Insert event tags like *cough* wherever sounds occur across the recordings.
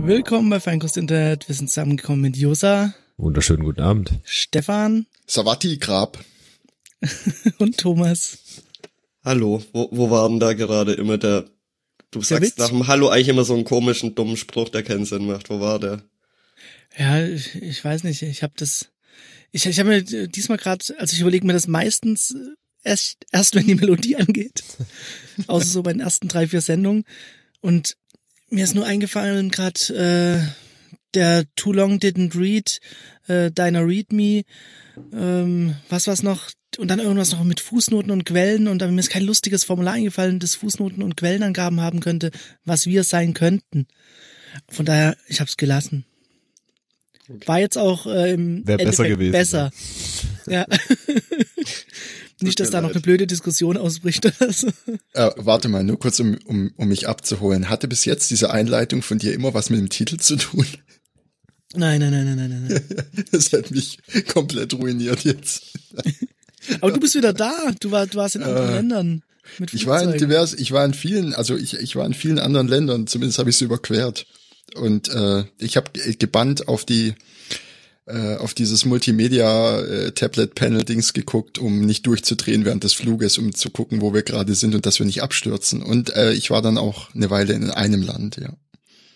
Willkommen bei Feinkost Internet. Wir sind zusammengekommen mit Josa. Wunderschönen guten Abend. Stefan. Savati Grab. *laughs* und Thomas. Hallo, wo, wo war denn da gerade immer der, du sagst Witz? nach dem Hallo eigentlich immer so einen komischen, dummen Spruch, der keinen Sinn macht. Wo war der? Ja, ich, ich weiß nicht, ich habe das, ich, ich habe mir diesmal gerade, also ich überlege mir das meistens erst, erst wenn die Melodie angeht. *laughs* Außer so bei den ersten drei, vier Sendungen. Und mir ist nur eingefallen gerade äh, der Too Long Didn't Read, äh, Deiner Read Me, ähm, was war's noch? Und dann irgendwas noch mit Fußnoten und Quellen und da mir ist kein lustiges Formular eingefallen, das Fußnoten und Quellenangaben haben könnte, was wir sein könnten. Von daher, ich hab's gelassen. War jetzt auch äh, im Wäre besser gewesen. Besser. Ja. *laughs* *laughs* Nicht, dass da noch eine blöde Diskussion ausbricht. Äh, warte mal, nur kurz, um, um, um mich abzuholen. Hatte bis jetzt diese Einleitung von dir immer was mit dem Titel zu tun? Nein, nein, nein, nein, nein, nein. *laughs* das hat mich komplett ruiniert jetzt. *laughs* Aber du bist wieder da. Du, war, du warst in anderen äh, Ländern. Mit ich war in divers, ich war in vielen, also ich, ich war in vielen anderen Ländern, zumindest habe ich sie überquert. Und äh, ich habe gebannt auf die äh, auf dieses Multimedia-Tablet-Panel-Dings äh, geguckt, um nicht durchzudrehen während des Fluges, um zu gucken, wo wir gerade sind und dass wir nicht abstürzen. Und äh, ich war dann auch eine Weile in einem Land, ja.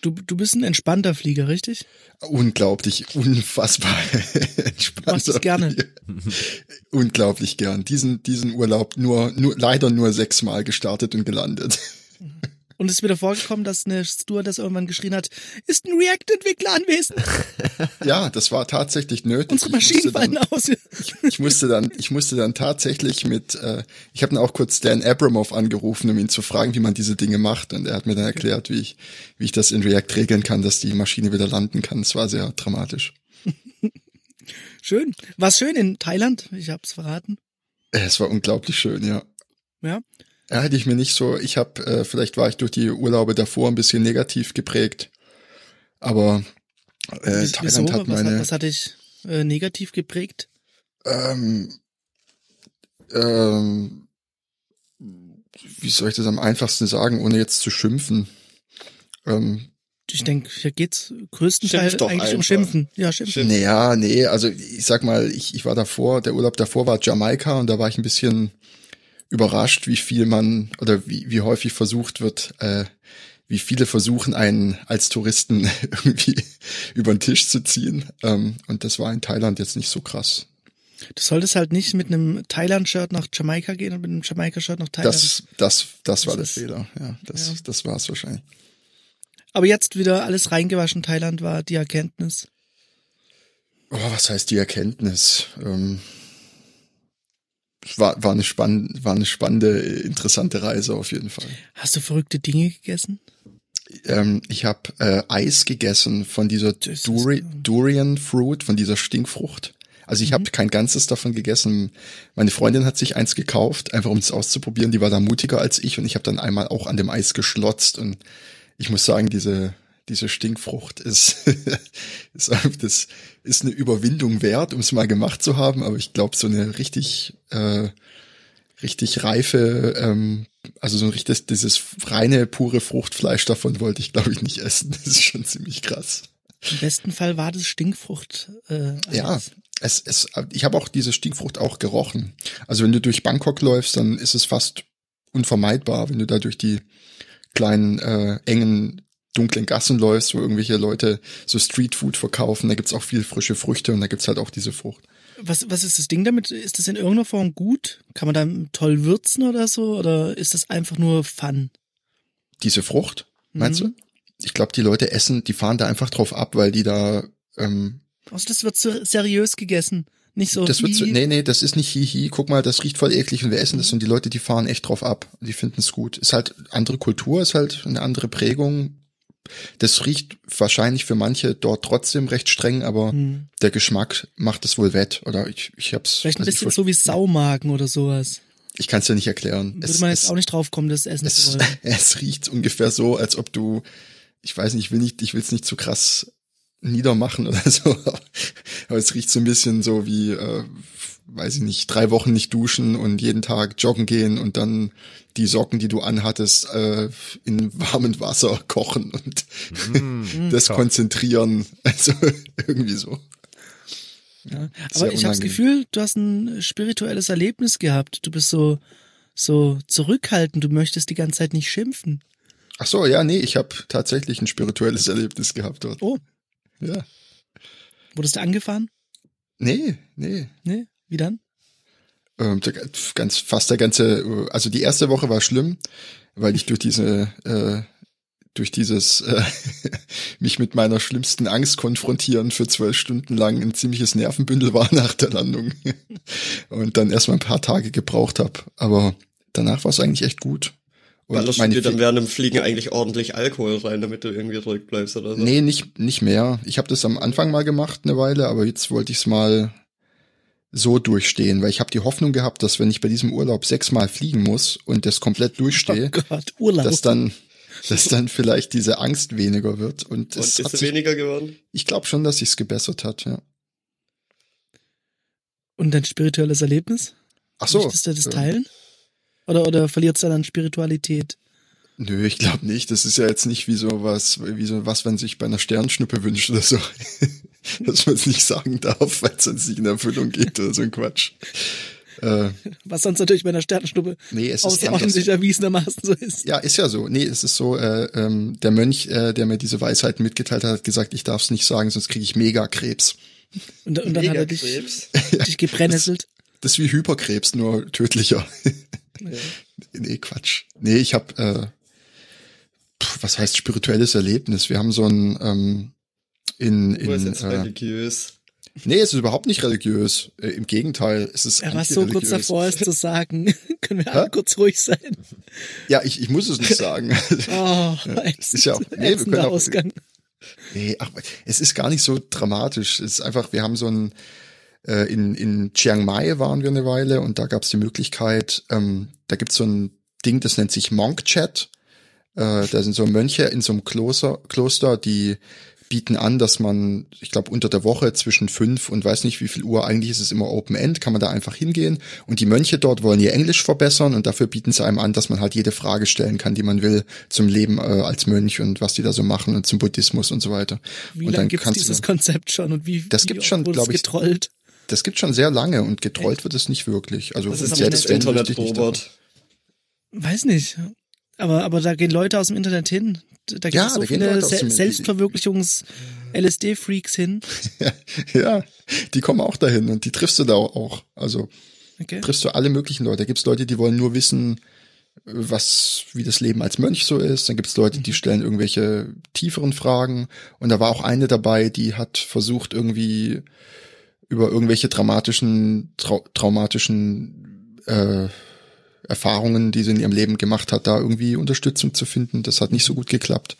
Du, du bist ein entspannter Flieger, richtig? Unglaublich, unfassbar *laughs* entspannter. Machst du gerne? Unglaublich gern. Diesen, diesen Urlaub nur, nur, leider nur sechsmal gestartet und gelandet. Und es ist wieder vorgekommen, dass eine Stewardess irgendwann geschrien hat, ist ein React-Entwickler anwesend? *laughs* Ja, das war tatsächlich nötig. Unsere Maschinen fallen aus. Ich, ich, musste dann, ich musste dann tatsächlich mit, äh, ich habe dann auch kurz Dan Abramov angerufen, um ihn zu fragen, wie man diese Dinge macht. Und er hat mir dann erklärt, wie ich, wie ich das in React regeln kann, dass die Maschine wieder landen kann. Es war sehr dramatisch. *laughs* schön. War schön in Thailand? Ich hab's verraten. Es war unglaublich schön, ja. Ja. Ja, hätte ich mir nicht so, ich habe, äh, vielleicht war ich durch die Urlaube davor ein bisschen negativ geprägt, aber äh, Thailand Wieso? hat meine... Was hat, was hat dich äh, negativ geprägt? Ähm, ähm, wie soll ich das am einfachsten sagen, ohne jetzt zu schimpfen? Ähm, ich denke, hier geht's größtenteils eigentlich einfach. um Schimpfen. Ja, Schimpfen. Naja, nee, also ich sag mal, ich, ich war davor, der Urlaub davor war Jamaika und da war ich ein bisschen überrascht, wie viel man oder wie, wie häufig versucht wird, äh, wie viele versuchen, einen als Touristen *laughs* irgendwie über den Tisch zu ziehen. Ähm, und das war in Thailand jetzt nicht so krass. Du solltest halt nicht mit einem Thailand-Shirt nach Jamaika gehen und mit einem Jamaika-Shirt nach Thailand. Das, das, das war das der Fehler. Ja, das, ja. das war es wahrscheinlich. Aber jetzt wieder alles reingewaschen. Thailand war die Erkenntnis. Oh, was heißt die Erkenntnis? Ähm, war, war, eine spann war eine spannende, interessante Reise auf jeden Fall. Hast du verrückte Dinge gegessen? Ähm, ich habe äh, Eis gegessen von dieser Duri Durian Fruit, von dieser Stinkfrucht. Also ich mhm. habe kein ganzes davon gegessen. Meine Freundin hat sich eins gekauft, einfach um es auszuprobieren. Die war da mutiger als ich und ich habe dann einmal auch an dem Eis geschlotzt und ich muss sagen, diese diese Stinkfrucht ist, *laughs* ist das ist eine Überwindung wert, um es mal gemacht zu haben, aber ich glaube, so eine richtig, äh, richtig reife, ähm, also so ein richtig, dieses reine, pure Fruchtfleisch davon wollte ich, glaube ich, nicht essen. Das ist schon ziemlich krass. Im besten Fall war das Stinkfrucht. Äh, ja, es, es, ich habe auch diese Stinkfrucht auch gerochen. Also wenn du durch Bangkok läufst, dann ist es fast unvermeidbar, wenn du da durch die kleinen, äh, engen dunklen Gassen läufst, wo irgendwelche Leute so Streetfood verkaufen, da gibt's auch viel frische Früchte und da gibt's halt auch diese Frucht. Was, was ist das Ding damit? Ist das in irgendeiner Form gut? Kann man da toll würzen oder so? Oder ist das einfach nur Fun? Diese Frucht, meinst mhm. du? Ich glaube, die Leute essen, die fahren da einfach drauf ab, weil die da. Ähm, also das wird seriös gegessen. Nicht so. Das wird so, nee, nee, das ist nicht hihi. Guck mal, das riecht voll eklig und wir essen das und die Leute, die fahren echt drauf ab. Die finden es gut. Ist halt andere Kultur, ist halt eine andere Prägung. Das riecht wahrscheinlich für manche dort trotzdem recht streng, aber hm. der Geschmack macht es wohl wett. Oder ich, ich hab's. Vielleicht ein also bisschen so wie Saumagen oder sowas. Ich kann es dir nicht erklären. Würde es, man jetzt es, auch nicht drauf kommen, das Essen es, zu wollen. *laughs* Es riecht ungefähr so, als ob du, ich weiß nicht, ich will nicht, ich will es nicht zu krass niedermachen oder *laughs* so, aber es riecht so ein bisschen so wie, äh, weiß ich nicht, drei Wochen nicht duschen und jeden Tag joggen gehen und dann die Socken, die du anhattest, äh, in warmem Wasser *laughs* kochen und mm, das top. konzentrieren. *laughs* Also irgendwie so. Ja, aber ich habe das Gefühl, du hast ein spirituelles Erlebnis gehabt. Du bist so so zurückhaltend. Du möchtest die ganze Zeit nicht schimpfen. Ach so, ja, nee, ich habe tatsächlich ein spirituelles *laughs* Erlebnis gehabt dort. Oh. Ja. Wurdest du angefahren? Nee, nee. Nee, wie dann? Ähm, ganz, fast der ganze, also die erste Woche war schlimm, weil ich durch diese, äh, durch dieses äh, *laughs* mich mit meiner schlimmsten Angst konfrontieren für zwölf Stunden lang ein ziemliches Nervenbündel war *laughs* nach der Landung und dann erstmal ein paar Tage gebraucht habe. Aber danach war es eigentlich echt gut. Und Ballerst du dir dann während dem Fliegen eigentlich ordentlich Alkohol rein, damit du irgendwie ruhig bleibst oder so? Nee, nicht, nicht mehr. Ich habe das am Anfang mal gemacht eine Weile, aber jetzt wollte ich es mal so durchstehen, weil ich habe die Hoffnung gehabt, dass wenn ich bei diesem Urlaub sechsmal fliegen muss und das komplett durchstehe, oh Gott, Urlaub. dass dann dass dann vielleicht diese Angst weniger wird und, und es ist hat sich, weniger geworden. Ich glaube schon, dass sich's gebessert hat, ja. Und dein spirituelles Erlebnis? Ach so. Möchtest du das teilen? Oder, oder verliert es dann an Spiritualität? Nö, ich glaube nicht. Das ist ja jetzt nicht wie so was, wie so was, wenn sich bei einer Sternschnuppe wünscht oder so. *laughs* Dass man es nicht sagen darf, weil es sonst nicht in Erfüllung geht oder so ein Quatsch. Äh, was sonst natürlich bei einer Sternschnuppe nee, außerordentlich erwiesenermaßen so ist. Ja, ist ja so. Nee, es ist so, äh, ähm, der Mönch, äh, der mir diese Weisheiten mitgeteilt hat, hat gesagt, ich darf es nicht sagen, sonst kriege ich Megakrebs. Und, und dann hat er dich, *laughs* dich gebrennnesselt. Das, das ist wie Hyperkrebs, nur tödlicher. Ja. *laughs* nee, Quatsch. Nee, ich habe, äh, was heißt spirituelles Erlebnis? Wir haben so ein ähm, in, in du bist jetzt äh, religiös. Nee, es ist überhaupt nicht religiös. Äh, Im Gegenteil, es ist Er war so kurz davor, es zu *laughs* sagen. *laughs* Können wir alle kurz ruhig sein? Ja, ich, ich muss es nicht sagen. *laughs* oh, ein ist ja auch, nee, wir können auch, Ausgang. Nee, ach, es ist gar nicht so dramatisch. Es ist einfach, wir haben so ein, äh, in, in Chiang Mai waren wir eine Weile und da gab es die Möglichkeit, ähm, da gibt's so ein Ding, das nennt sich Monk Chat. Äh, da sind so Mönche in so einem Kloster, Kloster die bieten an, dass man, ich glaube, unter der Woche zwischen fünf und weiß nicht wie viel Uhr, eigentlich ist es immer Open End, kann man da einfach hingehen. Und die Mönche dort wollen ihr Englisch verbessern und dafür bieten sie einem an, dass man halt jede Frage stellen kann, die man will zum Leben äh, als Mönch und was die da so machen und zum Buddhismus und so weiter. Wie und lange gibt es dieses Konzept schon und wie, das gibt schon, glaube ich, getrollt? Das gibt schon sehr lange und getrollt Echt? wird es nicht wirklich. Also das ist selbst das Internet, Robert. Weiß nicht. Aber, aber da gehen Leute aus dem Internet hin. Da gibt ja, es so viele Se Selbstverwirklichungs-LSD-Freaks hin. *laughs* ja, die kommen auch dahin und die triffst du da auch. Also okay. triffst du alle möglichen Leute. Da gibt's Leute, die wollen nur wissen, was, wie das Leben als Mönch so ist. Dann gibt's Leute, die mhm. stellen irgendwelche tieferen Fragen. Und da war auch eine dabei, die hat versucht, irgendwie über irgendwelche dramatischen, trau traumatischen äh, Erfahrungen, die sie in ihrem Leben gemacht hat, da irgendwie Unterstützung zu finden. Das hat nicht so gut geklappt.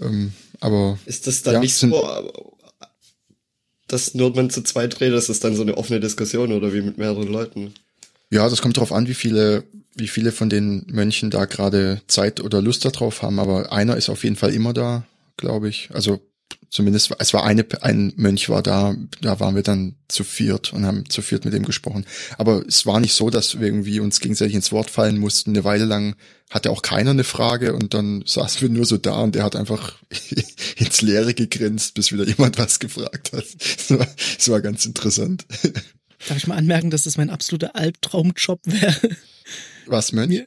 Ähm, aber ist das dann ja, nicht so, dass nur man zu zweit redet, das ist dann so eine offene Diskussion oder wie mit mehreren Leuten? Ja, das kommt darauf an, wie viele, wie viele von den Mönchen da gerade Zeit oder Lust darauf haben. Aber einer ist auf jeden Fall immer da, glaube ich. Also zumindest, es war eine, ein Mönch war da, da waren wir dann zu viert und haben zu viert mit ihm gesprochen. Aber es war nicht so, dass wir irgendwie uns gegenseitig ins Wort fallen mussten. Eine Weile lang hatte auch keiner eine Frage und dann saßen wir nur so da und der hat einfach *laughs* ins Leere gegrinst, bis wieder jemand was gefragt hat. Das war, das war ganz interessant. Darf ich mal anmerken, dass das mein absoluter Albtraumjob wäre? Was, Mönch? Mir,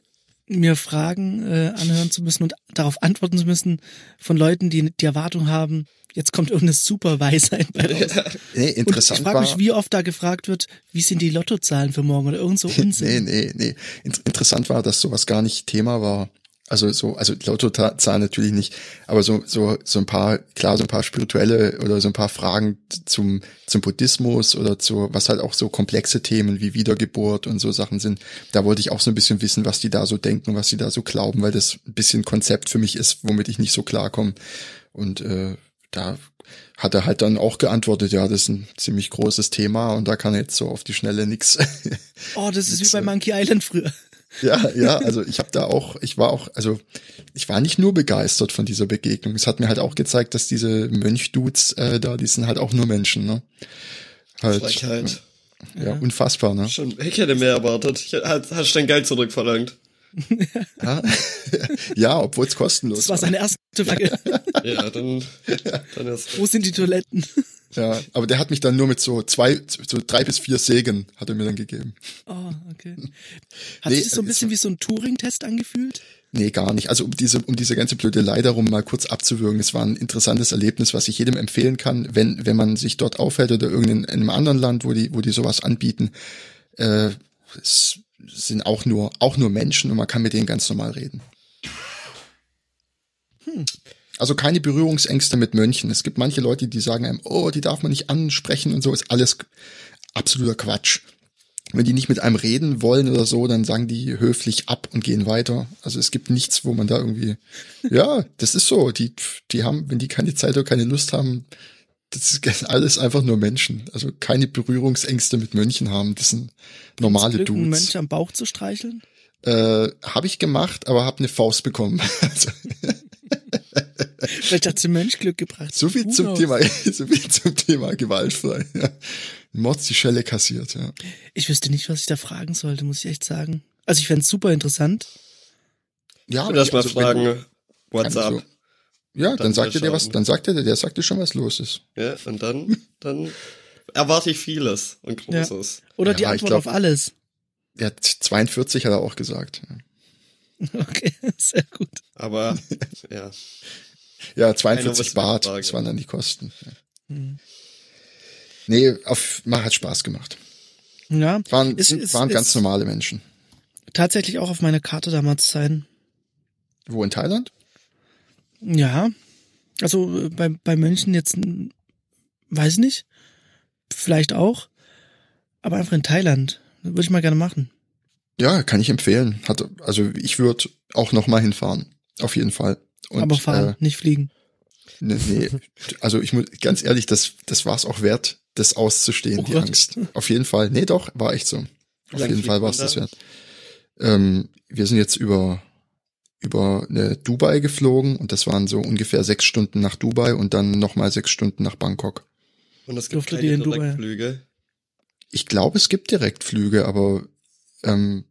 mir Fragen äh, anhören zu müssen und darauf antworten zu müssen von Leuten, die die Erwartung haben, jetzt kommt irgendeine super Weisheit bei raus. Nee, interessant und ich frage mich, wie oft da gefragt wird, wie sind die Lottozahlen für morgen oder irgend so *laughs* Unsinn. nee, nee, nee. Interessant war, dass sowas gar nicht Thema war. Also so, also Lottozahlen natürlich nicht, aber so, so, so ein paar, klar, so ein paar spirituelle oder so ein paar Fragen zum, zum Buddhismus oder zu, was halt auch so komplexe Themen wie Wiedergeburt und so Sachen sind. Da wollte ich auch so ein bisschen wissen, was die da so denken, was sie da so glauben, weil das ein bisschen Konzept für mich ist, womit ich nicht so klarkomme. Und äh, da hat er halt dann auch geantwortet, ja, das ist ein ziemlich großes Thema und da kann er jetzt so auf die Schnelle nix. Oh, das *laughs* ist wie bei Monkey Island früher. Ja, ja, also ich habe da auch, ich war auch, also ich war nicht nur begeistert von dieser Begegnung. Es hat mir halt auch gezeigt, dass diese Mönchdudes äh, da, die sind halt auch nur Menschen, ne? Halt, Frechheit. Ja, ja, unfassbar, ne? Schon, ich hätte mehr erwartet. Ich, hast, hast dein Geld zurückverlangt. Ja, *laughs* ja obwohl es kostenlos war. Das war seine erste Frage. ja, dann, dann erst. Wo sind die Toiletten? Ja, aber der hat mich dann nur mit so zwei, so drei bis vier Sägen hat er mir dann gegeben. Oh, okay. Hat nee, sich das so ein bisschen wie so ein Turing-Test angefühlt? Nee, gar nicht. Also um diese, um diese ganze blöde Blödelei darum mal kurz abzuwürgen, es war ein interessantes Erlebnis, was ich jedem empfehlen kann, wenn, wenn man sich dort aufhält oder irgendein, in einem anderen Land, wo die, wo die sowas anbieten. Äh, es sind auch nur, auch nur Menschen und man kann mit denen ganz normal reden. Hm. Also keine Berührungsängste mit Mönchen. Es gibt manche Leute, die sagen einem, oh, die darf man nicht ansprechen und so, ist alles absoluter Quatsch. Wenn die nicht mit einem reden wollen oder so, dann sagen die höflich ab und gehen weiter. Also es gibt nichts, wo man da irgendwie, ja, das ist so. Die, die haben, wenn die keine Zeit oder keine Lust haben, das ist *laughs* alles einfach nur Menschen. Also keine Berührungsängste mit Mönchen haben. Das sind normale Glück, Dudes. Mönch am Bauch zu streicheln? Äh, habe ich gemacht, aber habe eine Faust bekommen. Also *laughs* Vielleicht hat sie Mönchglück gebracht. So viel zum Thema, *laughs* so viel zum Thema gewaltfrei. Ja. Mords die Schelle kassiert, ja. Ich wüsste nicht, was ich da fragen sollte, muss ich echt sagen. Also ich fände super interessant. Ja, aber lass mal also, fragen, WhatsApp. So, ja, dann, dann sagt er dir was, dann sagt er dir, der sagt dir schon, was los ist. Ja, und dann, dann erwarte ich vieles und Großes. Ja. Oder die ja, Antwort glaub, auf alles. Ja, 42 hat er auch gesagt. Ja. *laughs* Okay, sehr gut. Aber, *laughs* ja. Ja, 42 Bart, das waren dann die Kosten. Mhm. Nee, auf, hat Spaß gemacht. Ja. Waren, ist, ist, waren ganz ist normale Menschen. Tatsächlich auch auf meiner Karte damals sein. Wo in Thailand? Ja. Also äh, bei, bei München jetzt, weiß nicht. Vielleicht auch. Aber einfach in Thailand. Würde ich mal gerne machen. Ja, kann ich empfehlen. Hat, also ich würde auch noch mal hinfahren. Auf jeden Fall. Und, Aber fahren, äh, nicht fliegen. Nee, nee. *laughs* Also ich muss ganz ehrlich, das, das war es auch wert, das auszustehen, oh die Gott. Angst. Auf jeden Fall. Nee, doch, war echt so. Auf jeden Fall war es das wert. Ähm, wir sind jetzt über über eine Dubai geflogen und das waren so ungefähr sechs Stunden nach Dubai und dann nochmal sechs Stunden nach Bangkok. Und es gibt keine Direktflüge? Ich glaube, es gibt Direktflüge, aber ähm,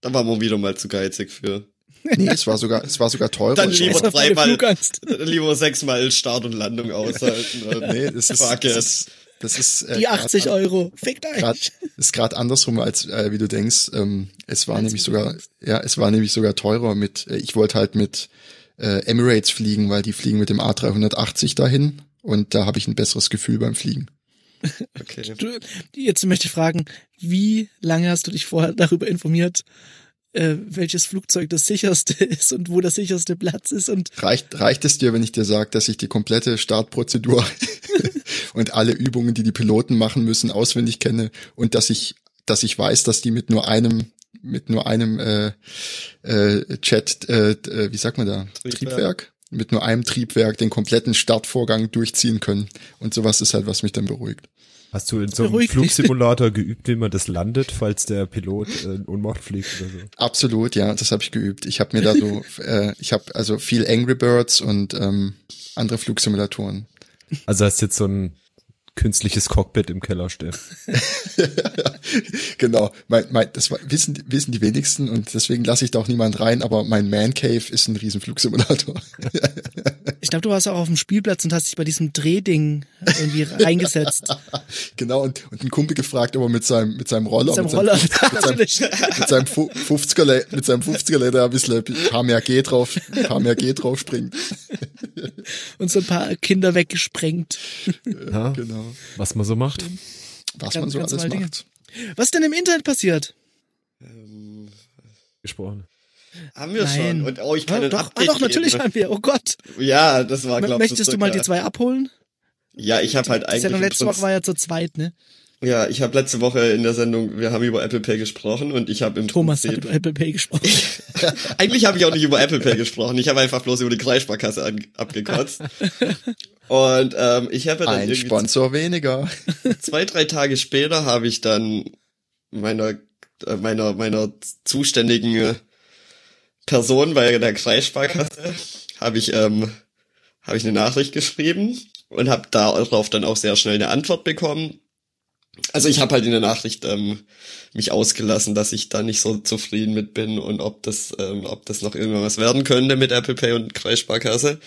da war man wieder mal zu geizig für. *laughs* Nee, es war sogar, es war sogar teurer. Dann lieber dreimal, *laughs* lieber sechsmal Start und Landung aushalten. *laughs* nee, das ist, das ist, das ist äh, die 80 grad, Euro. Fickt euch. Grad, ist gerade andersrum als äh, wie du denkst. Ähm, es war nämlich sogar, ja, es war nämlich sogar teurer mit. Äh, ich wollte halt mit äh, Emirates fliegen, weil die fliegen mit dem A380 dahin und da habe ich ein besseres Gefühl beim Fliegen. *laughs* Okay. Du, jetzt möchte ich fragen, wie lange hast du dich vorher darüber informiert, äh, welches Flugzeug das sicherste *laughs* ist und wo der sicherste Platz ist und reicht reicht es dir, wenn ich dir sage, dass ich die komplette Startprozedur *laughs* und alle Übungen, die die Piloten machen müssen, auswendig kenne und dass ich dass ich weiß, dass die mit nur einem mit nur einem äh, äh, Chat, äh, äh, wie sagt man da, Triebwerk. Triebwerk, mit nur einem Triebwerk den kompletten Startvorgang durchziehen können. Und sowas ist halt, was mich dann beruhigt. Hast du in so einem Flugsimulator geübt, wie man das landet, falls der Pilot äh, in Ohnmacht fliegt oder so? Absolut, ja, das habe ich geübt. Ich habe mir da so, *laughs* äh, ich habe also viel Angry Birds und ähm, andere Flugsimulatoren. Also hast jetzt so ein künstliches Cockpit im Keller stehen. *laughs* genau, mein, mein, das wissen, wissen die wenigsten und deswegen lasse ich da auch niemand rein, aber mein Man Cave ist ein Riesenflugsimulator. *laughs* ich glaube, du warst auch auf dem Spielplatz und hast dich bei diesem Drehding irgendwie *laughs* reingesetzt. genau, und, und einen Kumpel gefragt, ob er mit seinem, mit seinem Roller, mit seinem, Roller. mit seinem, *laughs* mit seinem 50er, mit seinem 50er da ein bisschen ein paar mehr G drauf, ein paar mehr G drauf springt. und so ein paar Kinder weggesprengt. Ja, genau. Was man so macht. Was ganz, man so alles macht. Dinge. Was ist denn im Internet passiert? Ähm, Gesprochen. Haben wir Nein. schon. Und oh, ich kann ja, doch, ah, doch, natürlich haben wir. Oh Gott. Ja, das war, glaube ich. Möchtest du mal die zwei abholen? Ja, ich habe halt eigentlich. Das ja letzte Woche war ja zu zweit, ne? Ja, ich habe letzte Woche in der Sendung, wir haben über Apple Pay gesprochen und ich habe im Thomas Prinzip, hat über Apple Pay gesprochen. *laughs* eigentlich habe ich auch nicht über Apple Pay gesprochen. Ich habe einfach bloß über die Kreissparkasse an, abgekotzt. Und ähm, ich habe dann ein Sponsor weniger. *laughs* Zwei, drei Tage später habe ich dann meiner äh, meiner meiner zuständigen Person bei der Kreissparkasse habe ich ähm, habe ich eine Nachricht geschrieben und habe darauf dann auch sehr schnell eine Antwort bekommen also ich habe halt in der Nachricht ähm, mich ausgelassen, dass ich da nicht so zufrieden mit bin und ob das, ähm, ob das noch irgendwann was werden könnte mit Apple Pay und Kreissparkasse.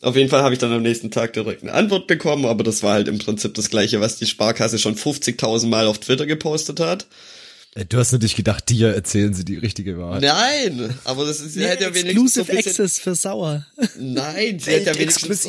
Auf jeden Fall habe ich dann am nächsten Tag direkt eine Antwort bekommen, aber das war halt im Prinzip das gleiche, was die Sparkasse schon 50.000 Mal auf Twitter gepostet hat. Du hast natürlich gedacht, dir erzählen sie die richtige Wahrheit. Nein, aber das ist, sie nee, hätte ja wenigstens so Access für Sauer. Nein, sie hätte ja wenigstens.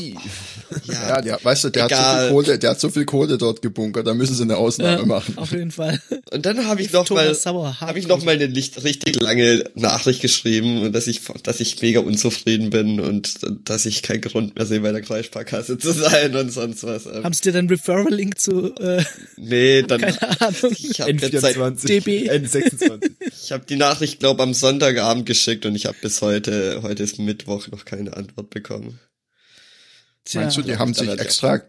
Ja, ja der, weißt du, der Egal. hat so viel Kohle, der hat so viel Kohle dort gebunkert, da müssen sie eine Ausnahme ja, machen. Auf jeden Fall. Und dann habe ich noch mal, habe ich noch mal eine richtig lange Nachricht geschrieben, dass ich, dass ich mega unzufrieden bin und dass ich keinen Grund mehr sehe, bei der Kreissparkasse zu sein und sonst was. Haben sie dir dann Referral-Link zu? Äh, nee, dann. *laughs* Keine Ahnung. Ich habe jetzt seit DB *laughs* N26. Ich habe die Nachricht, glaube am Sonntagabend geschickt und ich habe bis heute, heute ist Mittwoch, noch keine Antwort bekommen. Tja, Meinst du, die haben sich extra,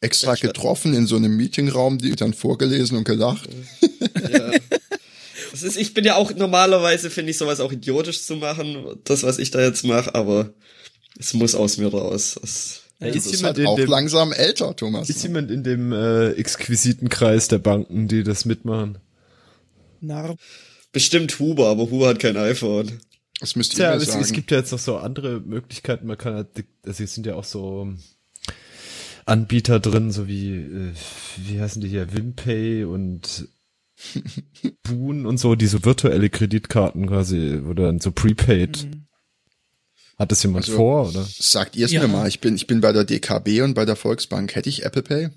extra getroffen in so einem Meetingraum, die dann vorgelesen und gelacht? Ja. *laughs* Das ist, ich bin ja auch normalerweise finde ich sowas auch idiotisch zu machen, das was ich da jetzt mache, aber es muss aus mir raus. Das, ja, ist jemand halt auch dem, langsam älter, Thomas. Ist ne? jemand in dem äh, exquisiten Kreis der Banken, die das mitmachen? Narb. Bestimmt Huber, aber Huber hat kein iPhone. Das müsste ja, es, es, gibt ja jetzt noch so andere Möglichkeiten. Man kann halt, also es sind ja auch so Anbieter drin, so wie, äh, wie heißen die hier, Wimpay und *laughs* Boon und so, die so virtuelle Kreditkarten quasi, oder dann so prepaid. Mhm. Hat das jemand also, vor, oder? Sagt ihr es ja. mir mal, ich bin, ich bin bei der DKB und bei der Volksbank. Hätte ich Apple Pay?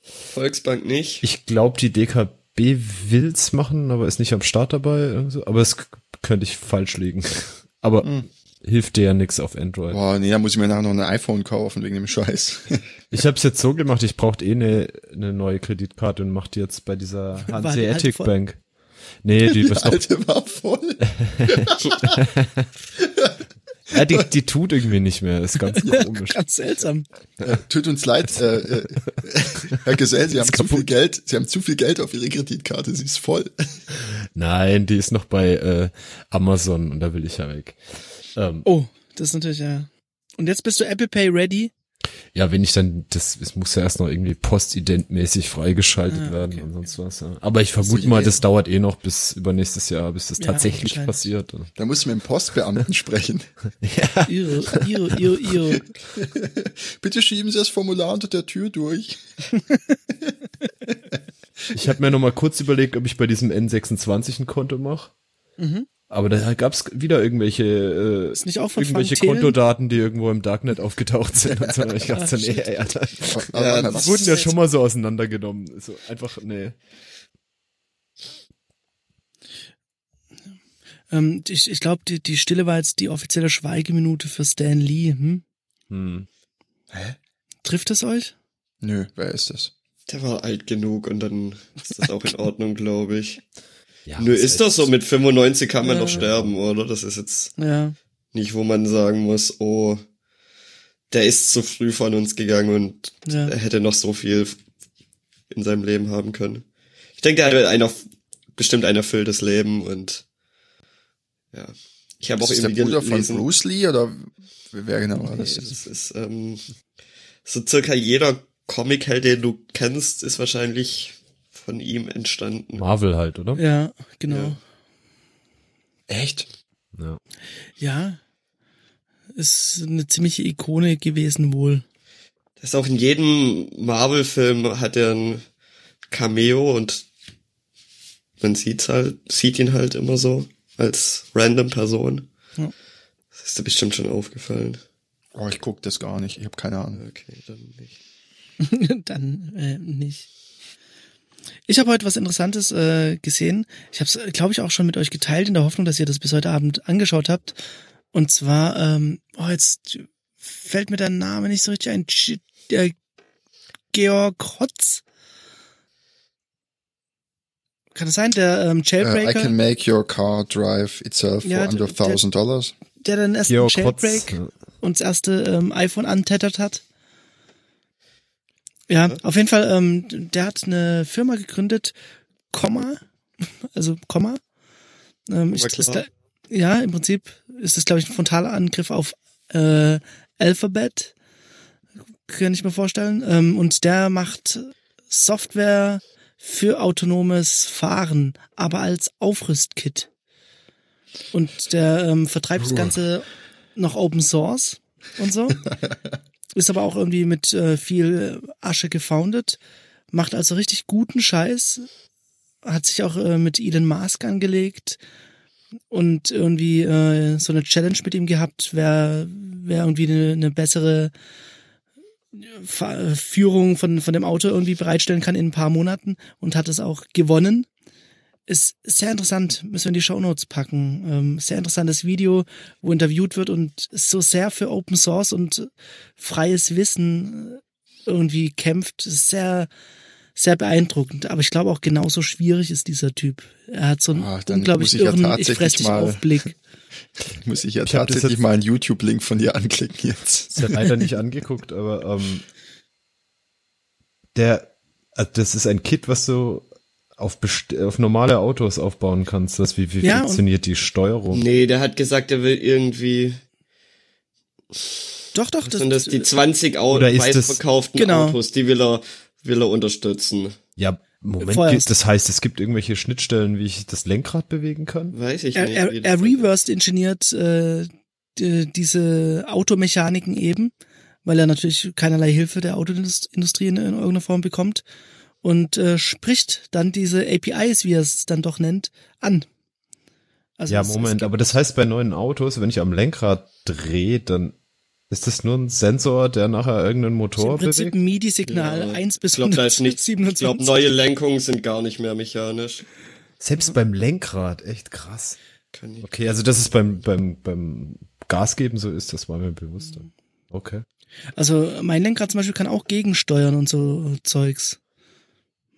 Volksbank nicht. Ich glaube, die DKB B will's machen, aber ist nicht am Start dabei. Aber es könnte ich falsch liegen. *laughs* Aber mhm. hilft dir ja nix auf Android. Boah, nee, da muss ich mir nachher noch ein iPhone kaufen wegen dem Scheiß. *laughs* ich habe es jetzt so gemacht, ich brauchte eh eine ne neue Kreditkarte und mach die jetzt bei dieser Hanseatic Bank. Nee, die, *laughs* die alte war voll. Ja, die, die tut irgendwie nicht mehr. Ist ganz komisch. ganz seltsam. Ja, tut uns leid, äh, äh, Herr Gesell, Sie *laughs* haben zu viel Geld, Sie haben zu viel Geld auf Ihre Kreditkarte, sie ist voll. Nein, die ist noch bei äh, Amazon und da will ich ja weg. Ähm, oh, das ist natürlich ja. Und jetzt bist du Apple Pay ready? Ja, wenn ich dann, das, es muss ja erst noch irgendwie postidentmäßig freigeschaltet ah, werden okay, und sonst okay. was. Ja. Aber ich vermute mal, das dauert eh noch bis übernächstes Jahr, bis das ja, tatsächlich passiert. Da muss ich mit dem Postbeamten *laughs* sprechen. ja. Irre, irre, irre, irre. *laughs* Bitte schieben Sie das Formular unter der Tür durch. *laughs* ich habe mir noch mal kurz überlegt, ob ich bei diesem N26 ein Konto mache. Mhm. Aber da gab's wieder irgendwelche, äh, ist nicht auch von irgendwelche Kontodaten, die irgendwo im Darknet aufgetaucht sind und so. *laughs* Ich dachte, nee, ey, Alter. Ja, das wurden ja schon mal so auseinandergenommen. So einfach, nee. Ähm, ich ich glaube, die, die Stille war jetzt die offizielle Schweigeminute für Stan Lee. Hm? Hm. Hä? Trifft es euch? Nö, wer ist das? Der war alt genug und dann ist das auch in Ordnung, glaube ich. Ja, Nö, ist doch so, mit 95 kann man ja. doch sterben, oder? Das ist jetzt ja. nicht, wo man sagen muss, oh, der ist zu früh von uns gegangen und ja. er hätte noch so viel in seinem Leben haben können. Ich denke, er hat ein bestimmt ein erfülltes Leben und ja. Ich habe auch irgendwie der Bruder gelesen, von Bruce Lee oder wer genau war das? Nee, das ist ähm, so circa jeder Comic-Held, den du kennst, ist wahrscheinlich von ihm entstanden. Marvel halt, oder? Ja, genau. Ja. Echt? Ja. Ja. Ist eine ziemliche Ikone gewesen wohl. Das ist auch in jedem Marvel-Film hat er ein Cameo und man sieht's halt, sieht ihn halt immer so als random Person. Ja. Das ist dir bestimmt schon aufgefallen. Oh, ich guck das gar nicht. Ich habe keine Ahnung. Okay, dann nicht. *laughs* dann äh, nicht. Ich habe heute was Interessantes äh, gesehen. Ich habe es, glaube ich, auch schon mit euch geteilt, in der Hoffnung, dass ihr das bis heute Abend angeschaut habt. Und zwar, ähm, oh, jetzt fällt mir der Name nicht so richtig ein. Der Georg Hotz. Kann es sein, der ähm, Uh, I Jailbreaker, can make your car drive itself Ja, for under der- thousand dollars. der den ersten Georg Jailbreak Kotz, und das erste ähm, iPhone antettert hat? Ja, auf jeden Fall, ähm, der hat eine Firma gegründet, Komma, *laughs* also Komma. Ähm, Aber das, klar. ja, im Prinzip ist das, glaube ich, ein frontaler Angriff auf äh, Alphabet. Kann ich mir vorstellen. Ähm, und der macht Software für autonomes Fahren, aber als Aufrüstkit. Und der ähm, vertreibt das Puh. Ganze noch Open Source und so. *laughs* Ist aber auch irgendwie mit äh, viel Asche gefoundet. Macht also richtig guten Scheiß. Hat sich auch äh, mit Elon Musk angelegt und irgendwie äh, so eine Challenge mit ihm gehabt, wer, wer irgendwie eine, eine bessere Fa- Führung von, von dem Auto irgendwie bereitstellen kann in ein paar Monaten und hat es auch gewonnen. Ist sehr interessant, müssen wir in die Shownotes packen. Ähm, sehr interessantes Video, wo interviewt wird und so sehr für Open Source und freies Wissen äh, irgendwie kämpft. Sehr, sehr beeindruckend. Aber ich glaube auch genauso schwierig ist dieser Typ. Er hat so einen dann unglaublich ich ja irren, ich tatsächlich fress dich mal- auf Blick. *laughs* Muss ich ja Ich tatsächlich jetzt- mal einen YouTube-Link von dir anklicken jetzt. Ist ja leider nicht angeguckt, aber ähm, der, also das ist ein Kit, was du auf, auf normale Autos aufbauen kannst. Das, wie, wie Ja, funktioniert die Steuerung? Nee, der hat gesagt, er will irgendwie, Doch, doch, was sind das, die 20 Au Oder ist das- verkauften Genau. Autos, die will er, will er unterstützen. Ja, Moment, geht- das heißt, es gibt irgendwelche Schnittstellen, wie ich das Lenkrad bewegen kann? Weiß ich er, nicht. er, er das- reversed ingeniert äh, die, diese Automechaniken eben, weil er natürlich keinerlei Hilfe der Autoindustrie in, in irgendeiner Form bekommt und äh, spricht dann diese APIs, wie er es dann doch nennt, an. Also ja, es- es Moment, aber das heißt bei neuen Autos, wenn ich am Lenkrad drehe, dann ist das nur ein Sensor, der nachher irgendeinen im Motor Prinzip bewegt? ein MIDI-Signal, Ja, 1 bis ich glaube, da ist nichts. Ich 127. glaube, neue Lenkungen sind gar nicht mehr mechanisch. Selbst beim Lenkrad, echt krass. Kann ich. Okay, also das ist beim, beim, beim Gas geben so ist, das war mir bewusst. dann. Okay. Also mein Lenkrad zum Beispiel kann auch gegensteuern und so Zeugs.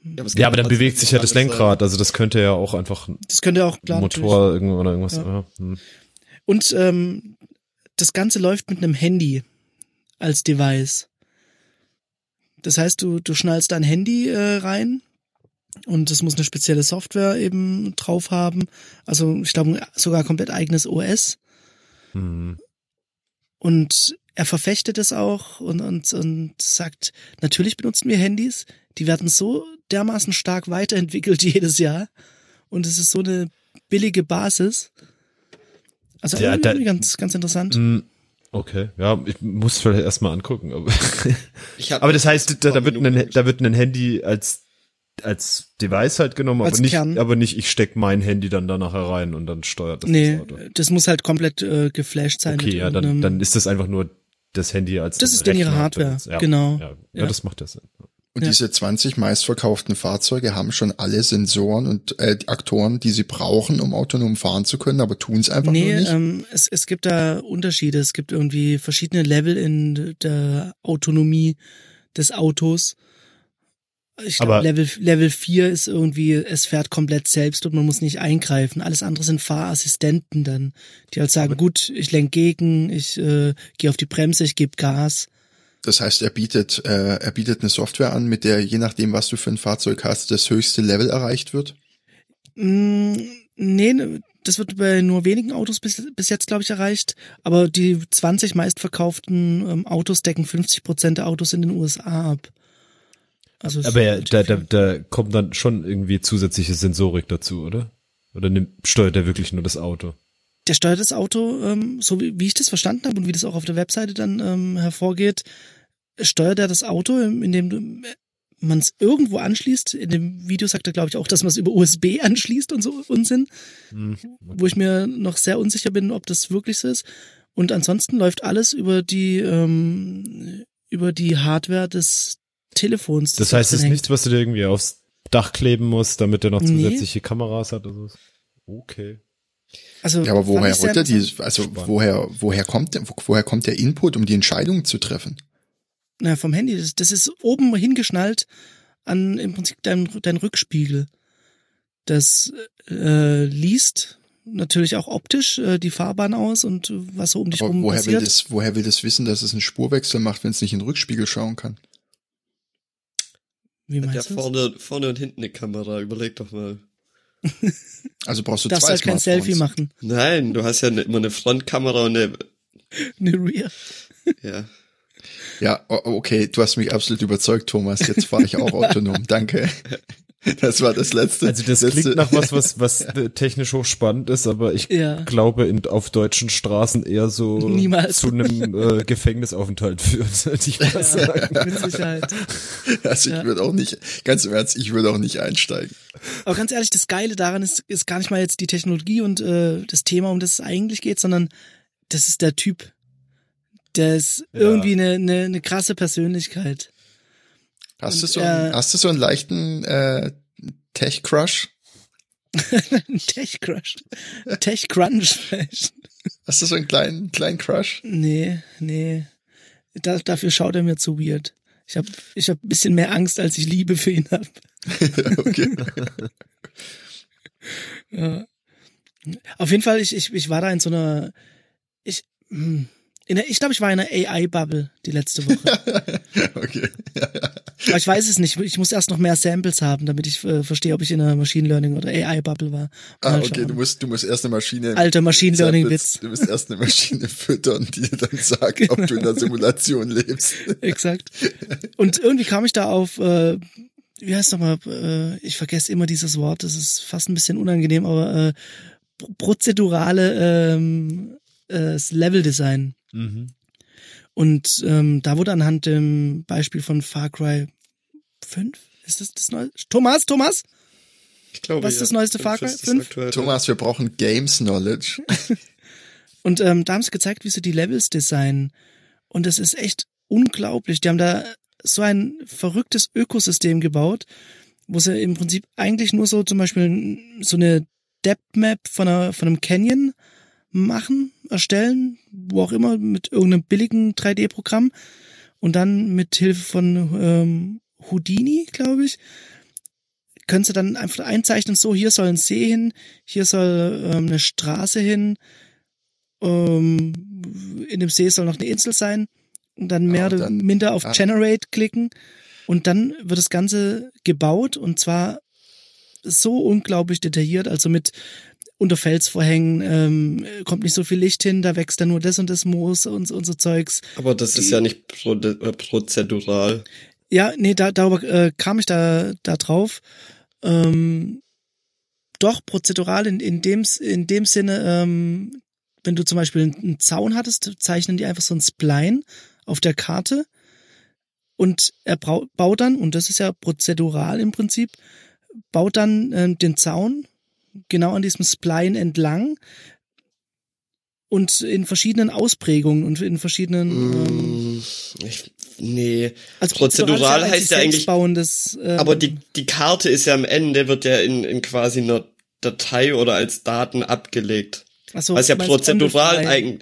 Ja, kann aber dann bewegt sich ja das sein. Lenkrad, also das könnte ja auch einfach ein Das könnte auch klar Motor irgendwo oder irgendwas. Ja. Ja. hm. Und ähm, das Ganze läuft mit einem Handy als Device. Das heißt, du, du schnallst dein Handy äh, rein und es muss eine spezielle Software eben drauf haben. Also ich glaube sogar komplett eigenes OS. Hm. Und er verfechtet es auch und, und, und sagt, natürlich benutzen wir Handys, die werden so dermaßen stark weiterentwickelt *laughs* jedes Jahr. Und es ist so eine billige Basis. Also Ja, irgendwie da- ganz, ganz interessant. Hm. Okay, ja, ich muss vielleicht erstmal angucken. Aber, *laughs* aber das heißt, da, da, wird ein, da wird ein Handy als als Device halt genommen, Als aber nicht, Kern. aber nicht, ich steck mein Handy dann da nachher rein und dann steuert das Nee, das Auto. das muss halt komplett äh, geflasht sein. Okay, ja, dann, dann ist das einfach nur das Handy als Das ist dann ihre Hardware, ja, genau. Ja, ja, Ja. das macht ja Sinn. Und Ja. diese 20 meistverkauften Fahrzeuge haben schon alle Sensoren und äh, Aktoren, die sie brauchen, um autonom fahren zu können, aber tun es einfach Nee, nur nicht. ähm, es, es gibt da Unterschiede. Es gibt irgendwie verschiedene Level in der Autonomie des Autos. Ich glaube, Level, Level 4 ist irgendwie, es fährt komplett selbst und man muss nicht eingreifen. Alles andere sind Fahrassistenten dann, die halt sagen, gut, ich lenk gegen, ich äh, gehe auf die Bremse, ich gebe Gas. Das heißt, er bietet, äh, er bietet eine Software an, mit der je nachdem, was du für ein Fahrzeug hast, das höchste Level erreicht wird. Mm, nee, ne, das wird bei nur wenigen Autos bis, bis jetzt, glaube ich, erreicht. Aber die 20 meistverkauften ähm, Autos decken 50 Prozent der Autos in den USA ab. Also Aber ja, da, da, da kommt dann schon irgendwie zusätzliche Sensorik dazu, oder? Oder nimmt, steuert er wirklich nur das Auto? der steuert das Auto, ähm, so wie, wie ich das verstanden habe und wie das auch auf der Webseite dann ähm, hervorgeht, steuert er das Auto, ähm, indem man es irgendwo anschließt. In dem Video sagt er, glaube ich, auch, dass man es über USB *laughs* anschließt und so Unsinn. Hm. wo ich mir noch sehr unsicher bin, ob das wirklich so ist. Und ansonsten läuft alles über die ähm, über die Hardware des Telefons. Das heißt, es ist nichts, was du dir irgendwie aufs Dach kleben musst, damit der noch Nee. zusätzliche Kameras hat oder so. Okay. Also Ja, aber woher holt er die, also Spannend. woher, woher kommt der, woher kommt der Input, um die Entscheidung zu treffen? Na, vom Handy. Das, das ist oben hingeschnallt an im Prinzip dein, dein Rückspiegel. Das äh, liest natürlich auch optisch äh, die Fahrbahn aus und was so um dich Aber rum woher passiert. will das, woher will das wissen, dass es einen Spurwechsel macht, wenn es nicht in den Rückspiegel schauen kann? Wie Hat meinst du? das? vorne, vorne und hinten eine Kamera, überleg doch mal. *laughs* Also brauchst du Du darfst zwei halt kein. Selfie machen. Nein, du hast ja ne- immer eine Frontkamera und eine, *laughs* Eine Rear. ja. Ja, okay, du hast mich absolut überzeugt, Thomas. Jetzt fahre ich auch *laughs* autonom. Danke. Das war das letzte. Also das letzte, klingt nach was, was, was *laughs* technisch hochspannend ist, aber ich Ja. glaube in, auf deutschen Straßen eher so Niemals. zu einem äh, Gefängnisaufenthalt führt. *laughs* würde Ich mal sagen. Mit Sicherheit. Also ich Ja. würde auch nicht, ganz im Ernst, ich würde auch nicht einsteigen. Aber ganz ehrlich, das Geile daran ist, ist gar nicht mal jetzt die Technologie und äh, das Thema, um das es eigentlich geht, sondern das ist der Typ. Der ist Ja. irgendwie eine, eine, eine krasse Persönlichkeit. Hast du so, einen, äh, hast du so einen leichten äh, Tech-Crush? *laughs* Tech-Crush. Tech-Crunch vielleicht. Hast du so einen kleinen, kleinen Crush? Nee, nee. Da, dafür schaut er mir zu weird. Ich habe ich hab ein bisschen mehr Angst, als ich Liebe für ihn habe. *laughs* *laughs* okay. Ja. Auf jeden Fall, ich, ich, ich war da in so einer, ich, hm, in der, ich glaube, ich war in einer AI-Bubble die letzte Woche. *laughs* okay. Aber ich weiß es nicht. Ich muss erst noch mehr Samples haben, damit ich äh, verstehe, ob ich in einer Machine Learning oder AI-Bubble war. Ah, okay, schauen. du musst, du musst erst eine Maschine. Alter Machine Learning Samples- Witz. Du musst erst eine Maschine füttern, die dir dann sagt, ob du in der Simulation lebst. Exakt. Und irgendwie kam ich da auf, äh, wie heißt nochmal, äh, ich vergesse immer dieses Wort, das ist fast ein bisschen unangenehm, aber äh, pro- prozedurale ähm, äh, Level-Design. Mhm. Und ähm, da wurde anhand dem Beispiel von Far Cry 5, ist das das neue? Thomas, Thomas? Ich glaube, Was ist das neueste Far Cry? Fünf ist das Fünf? aktuelle. Thomas, wir brauchen Games Knowledge. *laughs* Und ähm, da haben sie gezeigt, wie sie die Levels designen. Und das ist echt unglaublich. Die haben da so ein verrücktes Ökosystem gebaut, wo sie im Prinzip eigentlich nur so zum Beispiel so eine Depth Map von, einer, von einem Canyon machen, erstellen, wo auch immer, mit irgendeinem billigen 3D-Programm. Und dann mit Hilfe von ähm, Houdini, glaube ich, können sie dann einfach einzeichnen, so hier soll ein See hin, hier soll ähm, eine Straße hin, ähm, in dem See soll noch eine Insel sein und dann mehr oder minder auf ah. Generate klicken und dann wird das Ganze gebaut und zwar so unglaublich detailliert, also mit unter Felsvorhängen ähm, kommt nicht so viel Licht hin, da wächst dann nur das und das Moos und, und so Zeugs. Aber das ist ja nicht pro, äh, prozedural. Ja, nee, da, darüber äh, kam ich da, da drauf. Ähm, doch, prozedural in, in, dem, in dem Sinne, ähm, wenn du zum Beispiel einen Zaun hattest, zeichnen die einfach so ein Spline auf der Karte und er baut dann, und das ist ja prozedural im Prinzip, baut dann ähm, den Zaun genau an diesem Spline entlang und in verschiedenen Ausprägungen und in verschiedenen ähm, Mm, ich, nee. also prozedural ist heißt ja eigentlich- selbstbauendes, ähm, Aber die, die Karte ist ja am Ende, wird ja in, in quasi einer Datei oder als Daten abgelegt. So, was ja prozedural eigentlich,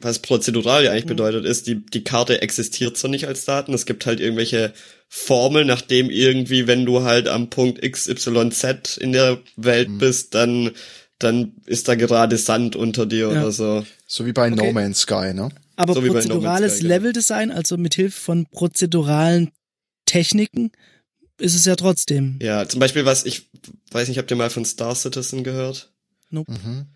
was prozedural ja eigentlich bedeutet, ist, die, die Karte existiert so nicht als Daten. Es gibt halt irgendwelche Formeln, nachdem irgendwie, wenn du halt am Punkt XYZ in der Welt Mhm. bist, dann, dann ist da gerade Sand unter dir Ja. oder so. So wie bei No Okay. Man's Sky, ne? Aber so No prozedurales Sky, genau. Leveldesign, also mit Hilfe von prozeduralen Techniken, ist es ja trotzdem. Ja, zum Beispiel was, ich weiß nicht, habt ihr mal von Star Citizen gehört? Nope. Mhm.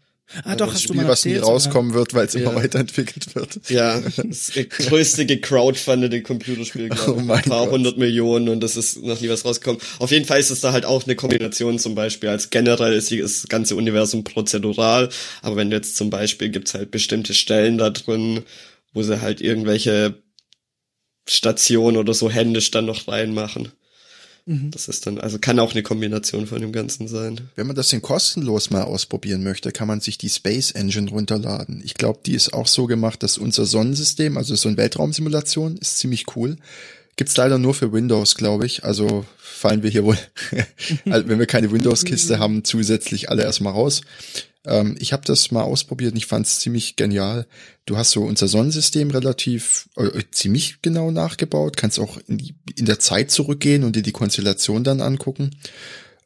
Ah, doch, Das hast du Spiel, mal was nie rauskommen wird, weil es Ja. immer weiterentwickelt wird. Ja, *laughs* das größte gecrowdfundete Computerspiel, glaube Oh ich. mein ein paar Gott. hundert Millionen und das ist noch nie was rausgekommen. Auf jeden Fall ist es da halt auch eine Kombination zum Beispiel. Als generell ist das ganze Universum prozedural, aber wenn du jetzt zum Beispiel gibt's halt bestimmte Stellen da drin, wo sie halt irgendwelche Stationen oder so händisch dann noch reinmachen. Mhm. Das ist dann, also kann auch eine Kombination von dem Ganzen sein. Wenn man das denn kostenlos mal ausprobieren möchte, kann man sich die Space Engine runterladen. Ich glaube, die ist auch so gemacht, dass unser Sonnensystem, also so eine Weltraumsimulation, ist ziemlich cool. Gibt's leider nur für Windows, glaube ich. Also fallen wir hier wohl, *laughs* also wenn wir keine Windows-Kiste haben, zusätzlich alle erstmal raus. Ähm, ich habe das mal ausprobiert und ich fand es ziemlich genial. Du hast so unser Sonnensystem relativ äh, ziemlich genau nachgebaut, kannst auch in, die, in der Zeit zurückgehen und dir die Konstellation dann angucken.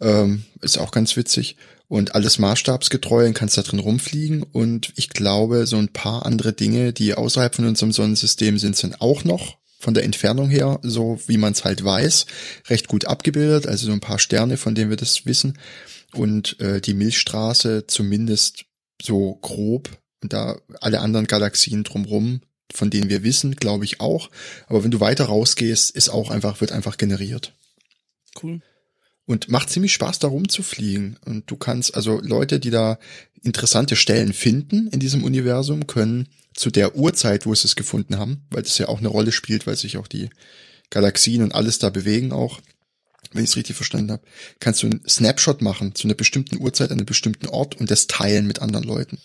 Ähm, ist auch ganz witzig. Und alles maßstabsgetreu und kannst da drin rumfliegen. Und ich glaube, so ein paar andere Dinge, die außerhalb von unserem Sonnensystem sind, sind auch noch von der Entfernung her, so wie man es halt weiß, recht gut abgebildet. Also so ein paar Sterne, von denen wir das wissen. Und äh, die Milchstraße zumindest so grob. Und da alle anderen Galaxien drumrum, von denen wir wissen, glaube ich auch. Aber wenn du weiter rausgehst, ist auch einfach, wird einfach generiert. Cool. Und macht ziemlich Spaß, da rumzufliegen. Und du kannst, also Leute, die da interessante Stellen finden in diesem Universum, können zu der Uhrzeit, wo sie es gefunden haben, weil das ja auch eine Rolle spielt, weil sich auch die Galaxien und alles da bewegen auch, wenn ich es richtig verstanden habe, kannst du einen Snapshot machen zu einer bestimmten Uhrzeit an einem bestimmten Ort und das teilen mit anderen Leuten.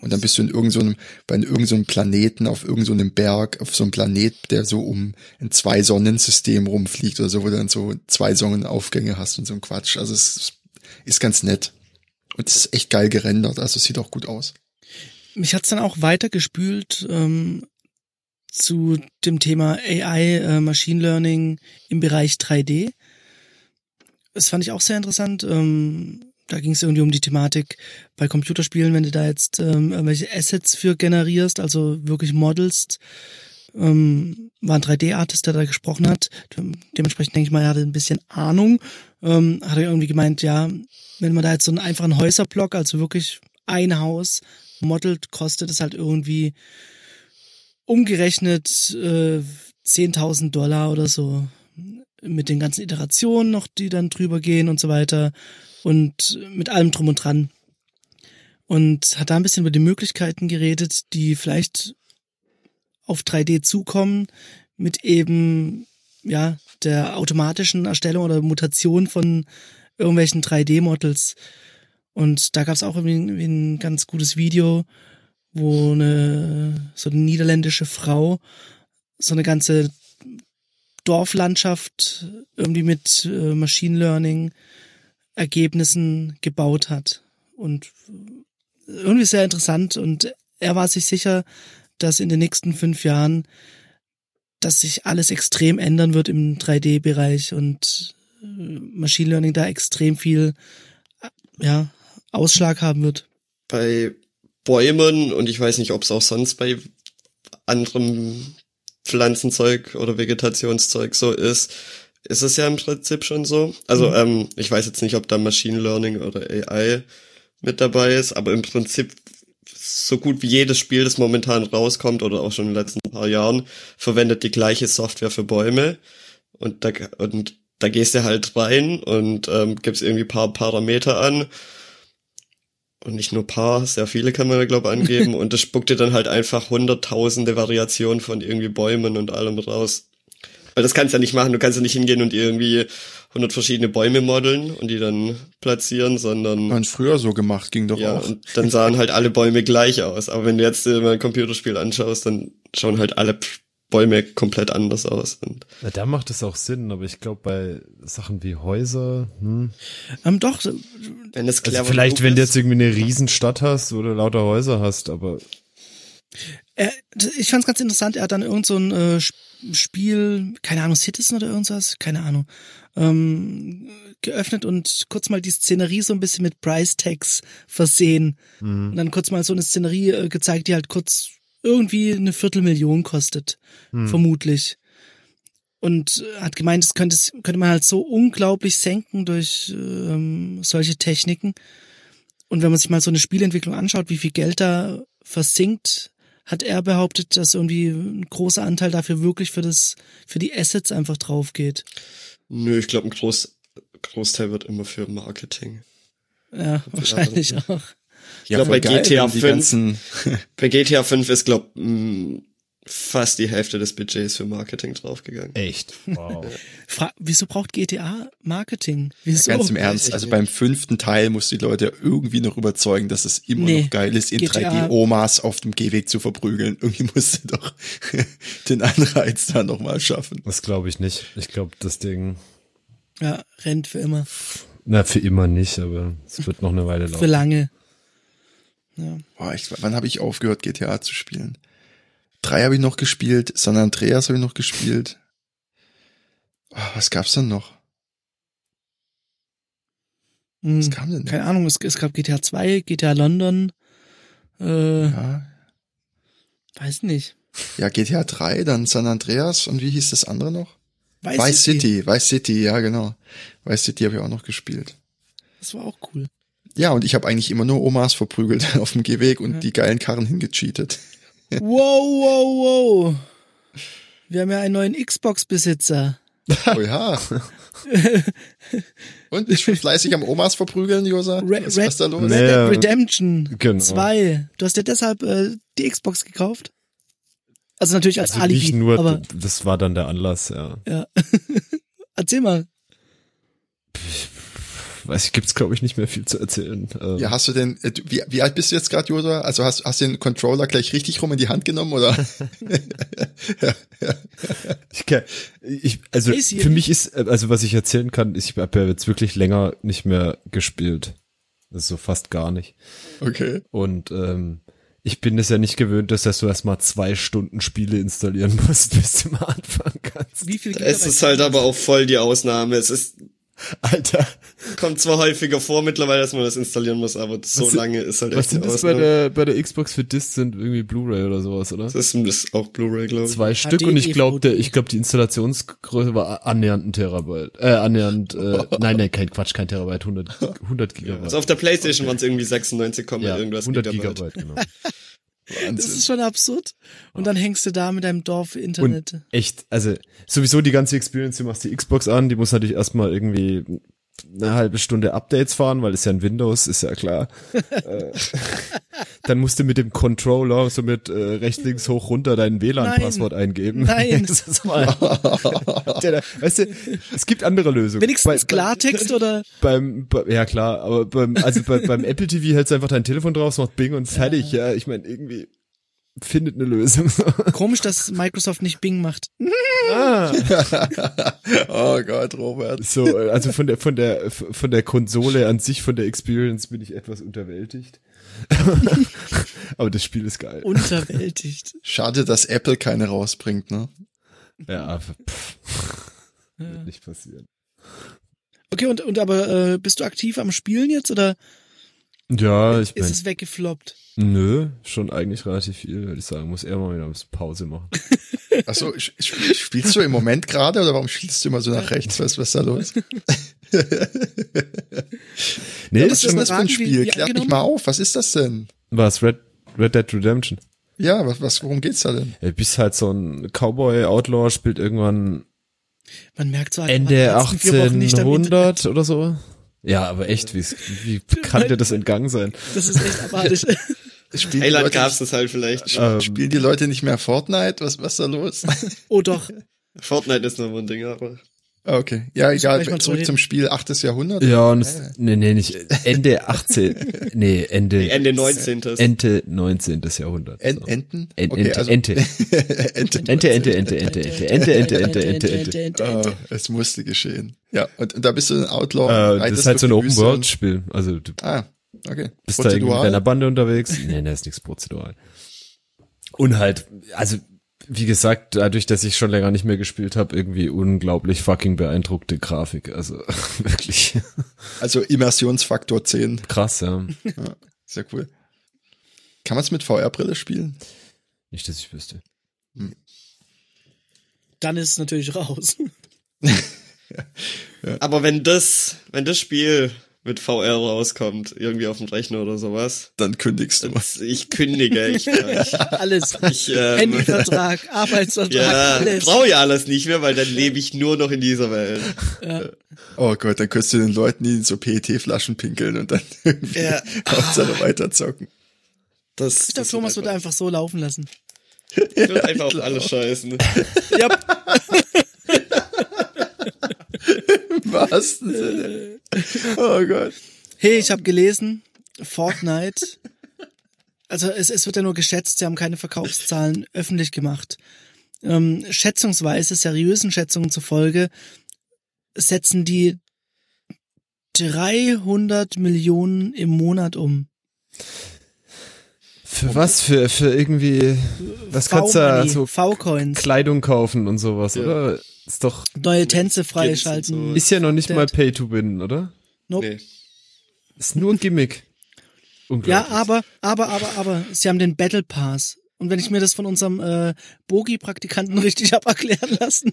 Und dann bist du in irgendeinem, bei irgendeinem Planeten, auf irgendeinem Berg, auf so einem Planet, der so um ein Zwei-Sonnen-System rumfliegt oder so, wo du dann so zwei Sonnenaufgänge hast und so ein Quatsch. Also es ist ganz nett. Und es ist echt geil gerendert, also es sieht auch gut aus. Mich hat's dann auch weitergespült ähm, zu dem Thema AI, äh, Machine Learning im Bereich 3D. Das fand ich auch sehr interessant. Ähm, da ging es irgendwie um die Thematik bei Computerspielen, wenn du da jetzt ähm, irgendwelche Assets für generierst, also wirklich modelst. Ähm, war ein 3D-Artist, der da gesprochen hat. Dementsprechend denke ich mal, er hatte ein bisschen Ahnung. Ähm, hat er irgendwie gemeint, ja, wenn man da jetzt so einen einfachen Häuserblock, also wirklich ein Haus modelt, kostet es halt irgendwie umgerechnet äh, 10.000 Dollar oder so mit den ganzen Iterationen noch, die dann drüber gehen und so weiter und mit allem drum und dran. Und hat da ein bisschen über die Möglichkeiten geredet, die vielleicht auf 3D zukommen, mit eben, ja, der automatischen Erstellung oder Mutation von irgendwelchen 3D-Models. Und da gab es auch irgendwie ein ganz gutes Video, wo eine so eine niederländische Frau so eine ganze Dorflandschaft irgendwie mit äh, Machine Learning Ergebnissen gebaut hat. Und irgendwie sehr interessant und er war sich sicher, dass in den nächsten fünf Jahren, dass sich alles extrem ändern wird im 3D-Bereich und äh, Machine Learning da extrem viel, ja, Ausschlag haben wird. Bei Bäumen und ich weiß nicht, ob es auch sonst bei anderem Pflanzenzeug oder Vegetationszeug so ist, ist es ja im Prinzip schon so. Also mhm. ähm, ich weiß jetzt nicht, ob da Machine Learning oder AI mit dabei ist, aber im Prinzip so gut wie jedes Spiel, das momentan rauskommt oder auch schon in den letzten paar Jahren, verwendet die gleiche Software für Bäume und da und da gehst du halt rein und ähm, gibst irgendwie paar Parameter an und nicht nur paar, sehr viele kann man da glaube angeben *laughs* und das spuckt dir dann halt einfach hunderttausende Variationen von irgendwie Bäumen und allem raus. Weil das kannst du ja nicht machen. Du kannst ja nicht hingehen und irgendwie 100 verschiedene Bäume modeln und die dann platzieren, sondern. Man früher so gemacht, ging doch ja, auch. Und dann sahen halt alle Bäume gleich aus. Aber wenn du jetzt mal ein Computerspiel anschaust, dann schauen halt alle Bäume komplett anders aus. Und Na, da macht es auch Sinn, aber ich glaube bei Sachen wie Häuser, hm. Ähm, doch. Wenn es also vielleicht, wenn du jetzt irgendwie eine Riesenstadt hast oder lauter Häuser hast, aber er, ich fand's ganz interessant, er hat dann irgend so ein äh, Spiel, keine Ahnung, Citizen oder irgendwas, keine Ahnung, ähm, geöffnet und kurz mal die Szenerie so ein bisschen mit Price Tags versehen. Mhm. Und dann kurz mal so eine Szenerie äh, gezeigt, die halt kurz irgendwie eine Viertelmillion kostet, mhm. vermutlich. Und hat gemeint, das könnte, könnte man halt so unglaublich senken durch ähm, solche Techniken. Und wenn man sich mal so eine Spielentwicklung anschaut, wie viel Geld da versinkt hat er behauptet, dass irgendwie ein großer Anteil dafür wirklich für das, für die Assets einfach drauf geht. Nö, ich glaube, ein Groß, Großteil wird immer für Marketing. Ja, wahrscheinlich auch. Ich ja, glaube, bei GTA 5, *laughs* *laughs* bei GTA 5 ist, glaube fast die Hälfte des Budgets für Marketing draufgegangen. Echt? Wow. Fra wieso braucht GTA Marketing? Wieso? Ganz im Ernst, also beim fünften Teil musst du die Leute irgendwie noch überzeugen, dass es immer nee, noch geil ist, in 3D-Omas auf dem Gehweg zu verprügeln. Irgendwie musst du doch *laughs* den Anreiz da nochmal schaffen. Das glaube ich nicht. Ich glaube, das Ding... Ja, rennt für immer. Na, für immer nicht, aber es wird noch eine Weile laufen. Für lange. Ja. Boah, ich, wann habe ich aufgehört, GTA zu spielen? Drei habe ich noch gespielt, San Andreas habe ich noch gespielt. Oh, was gab's denn noch? Hm, Was kam denn noch? Keine Ahnung, es, es gab GTA 2, GTA London, äh, Ja. weiß nicht. ja, GTA 3, dann San Andreas und wie hieß das andere noch? Vice, Vice City, Vice City, ja genau. Vice City habe ich auch noch gespielt. Das war auch cool. Ja, und ich habe eigentlich immer nur Omas verprügelt *laughs* auf dem Gehweg und die geilen Karren hingecheatet. *laughs* Wow, wow, wow. Wir haben ja einen neuen Xbox-Besitzer. Oh ja. *laughs* und bist schon fleißig am Omas verprügeln, Josa? Red, Was, was ist da los? Red. Dead Ja, Redemption genau. 2. Du hast ja deshalb äh, die Xbox gekauft? Also natürlich als Also Alibi, nicht nur, aber das war dann der Anlass, ja. ja. Erzähl mal. Weiß ich, gibt's glaube ich nicht mehr viel zu erzählen. Ähm, Ja, hast du denn, äh, wie, wie alt bist du jetzt gerade, Josa? Also hast, hast du den Controller gleich richtig rum in die Hand genommen oder? *laughs* *laughs* Ich, kann, ich also für mich ist, äh, also was ich erzählen kann, ist, ich habe ja jetzt wirklich länger nicht mehr gespielt. Das ist so fast gar nicht. Okay. Und ähm, ich bin es ja nicht gewöhnt, dass du erstmal zwei Stunden Spiele installieren musst, *laughs* bis du mal anfangen kannst. Wie viel Es ist halt aber auch voll die Ausnahme. Es ist, Alter, kommt zwar häufiger vor mittlerweile, dass man das installieren muss, aber so Was- lange ist halt was echt die sind das bei der, bei der Xbox für Disc sind irgendwie Blu-ray oder sowas, oder? Das ist, das ist auch Blu-ray, glaube ich. Zwei Stück und ich glaube, ich glaube, die Installationsgröße war annähernd ein Terabyte. Äh, annähernd, äh, *laughs* nein, nein, kein Quatsch, kein Terabyte, 100, 100 Gigabyte. Also auf der Playstation waren es irgendwie 96, ja, irgendwas 100 Gigabyte. Gigabyte, genau. *laughs* Das Wahnsinn. ist schon absurd. Und dann hängst du da mit deinem Dorf Internet. Und echt, also sowieso die ganze Experience, du machst die Xbox an, die muss natürlich erstmal irgendwie eine halbe Stunde Updates fahren, weil es ja ein Windows, ist ja klar. *laughs* äh, dann musst du mit dem Controller so mit äh, rechts, links, hoch, runter dein WLAN-Passwort eingeben. Nein. *laughs* das ist mal, *laughs* Der da- weißt du, es gibt andere Lösungen. Wenigstens Bei- Klartext oder beim, bei, ja klar, aber beim, also bei, beim Apple TV hältst du einfach dein Telefon drauf, macht Bing und fertig, ja. Ich meine, irgendwie findet eine Lösung. *laughs* komisch, dass Microsoft nicht Bing macht. oh Gott, Robert. So, also von der, von der, von der Konsole an sich, von der Experience bin ich etwas unterwältigt. *laughs* Aber das Spiel ist geil. Unterwältigt. Schade, dass Apple keine rausbringt, ne? Ja, pff, wird nicht passieren. Okay, und, und aber äh, bist du aktiv am Spielen jetzt oder Ja, ich ist mein, es weggefloppt? Nö, schon eigentlich relativ viel, würde ich sagen. Muss eher mal wieder ein bisschen Pause machen. *laughs* Achso, spielst du im Moment gerade oder warum spielst du immer so nach rechts? Was, was ist da los? *laughs* Nee, Ja, ist was ist schon das für ein Spiel? wie Klär mich mal auf. Was ist das denn? was, Red, Red Dead Redemption. Ja, was, was, worum geht's da denn? Du bist halt so ein Cowboy-Outlaw, spielt irgendwann Man merkt so Ende am Internet. 1800 oder so. Ja, aber echt, wie, wie *laughs* kann dir das entgangen sein? Das ist echt abartig. Spielen die, Thailand Leute, gab's das halt vielleicht. Ähm, spielen die Leute nicht mehr Fortnite? Was, was ist da los? oh doch. Fortnite ist noch ein Ding, aber. Ah, okay. Ja, egal. Zurück drüber zum Spiel, achtes Jahrhundert. Ja, und es, nee, nee, nicht Ende 18, nee, Ende, Ende 19. Ende 19. Jahrhundert. En so. Enten? En- Okay, Ente, also- Ente, Ente. Ente, Ente, Ente, Ente, Ente, Ente, Ente, Ente, Ente, Ente. Ah, es musste geschehen. Ja, und, und da bist du ein Outlaw. Äh, das ist halt so ein Open-World-Spiel. Also du Ah, okay. bist da irgendwie mit deiner Prozedural. Bande unterwegs. *laughs* Nee, nee, ist nichts prozedural. Und halt, also wie gesagt, dadurch, dass ich schon länger nicht mehr gespielt habe, irgendwie unglaublich fucking beeindruckte Grafik. Also *laughs* wirklich Also Immersionsfaktor 10. krass, ja. *laughs* Ja, sehr cool. Kann man es mit VR-Brille spielen? Nicht, dass ich wüsste. Dann ist es natürlich raus. Aber wenn das, wenn das Spiel mit VR rauskommt, irgendwie auf dem Rechner oder sowas, Dann kündigst du. das, ich kündige, ich, ich, *laughs* Alles. ich ähm, Handyvertrag, *laughs* Arbeitsvertrag, ja, alles. brauche ja alles nicht mehr, weil dann lebe ich nur noch in dieser Welt. Oh Gott, dann könntest du den Leuten die in so PET-Flaschen pinkeln und dann *laughs* irgendwie Ja. Hauptsache weiterzocken. Das, Ich glaube, Thomas wird würde einfach so laufen lassen. ich würde einfach auf alles scheißen. Ja, Im wahrsten Sinne. Oh Gott. hey, ich habe gelesen, Fortnite, also es, es wird ja nur geschätzt, sie haben keine Verkaufszahlen öffentlich gemacht. Ähm, schätzungsweise, seriösen Schätzungen zufolge, setzen die 300 Millionen im Monat um. Für was? Für, für irgendwie, was kannst du da so V-Coins, Kleidung kaufen und sowas, Ja. oder? Ist doch, neue Tänze freischalten. so. ist ja noch nicht Dead. mal Pay to Win, oder? Nope. Nee. Ist nur ein Gimmick. *laughs* Ja, aber, aber, aber, aber, sie haben den Battle Pass. Und wenn ich mir das von unserem äh, Bogi-Praktikanten *laughs* richtig hab erklären lassen,